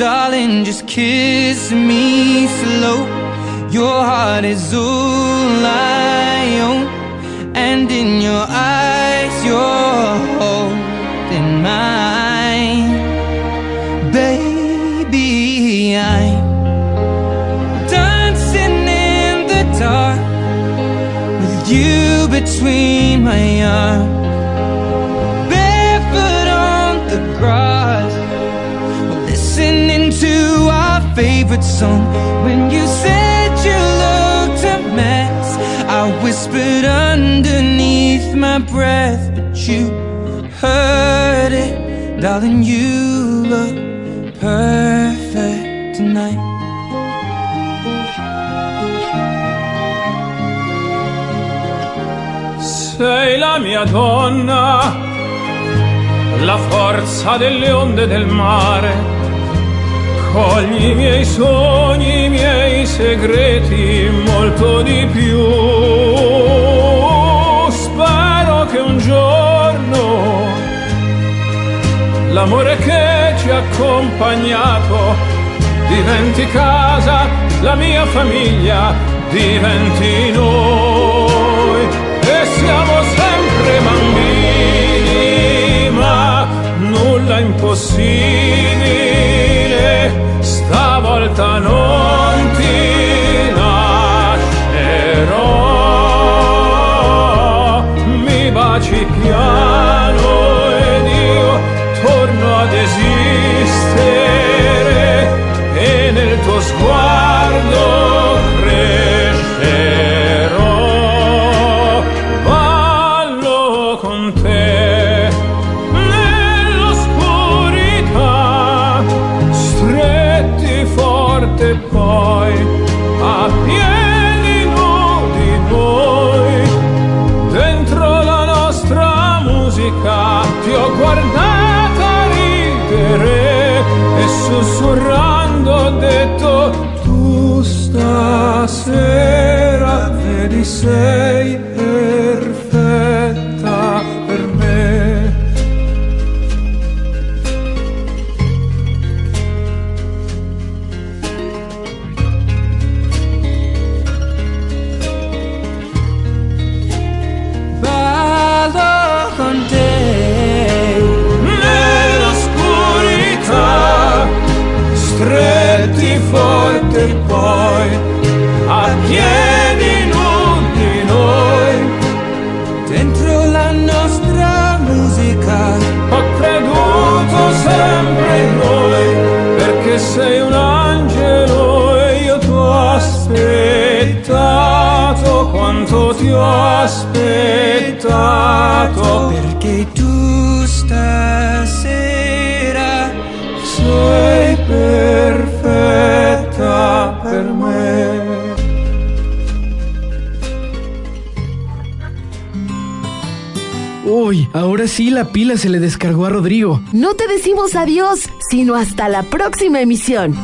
Darling, just kiss me slow. Your heart is all I own, and in your eyes, you're holding mine. Baby, I'm dancing in the dark with you between my arms. Favorite song. When you said you looked a mess, I whispered underneath my breath, but you heard it, darling. You look perfect tonight. sei la mia donna, la forza delle onde del mare. Cogli i miei sogni, i miei segreti, molto di più. Spero che un giorno l'amore che ci ha accompagnato diventi casa, la mia famiglia diventi noi e siamo sempre bambini, ma nulla è impossibile, stavolta non ti lascerò, mi baci piano ed io torno ad esistere sussurrando ho detto tu stasera vedi sei aspettato, perché tu stasera sei perfetta per me. Uy, ahora sí la pila se le descargó a Rodrigo. No te decimos adiós, sino hasta la próxima emisión.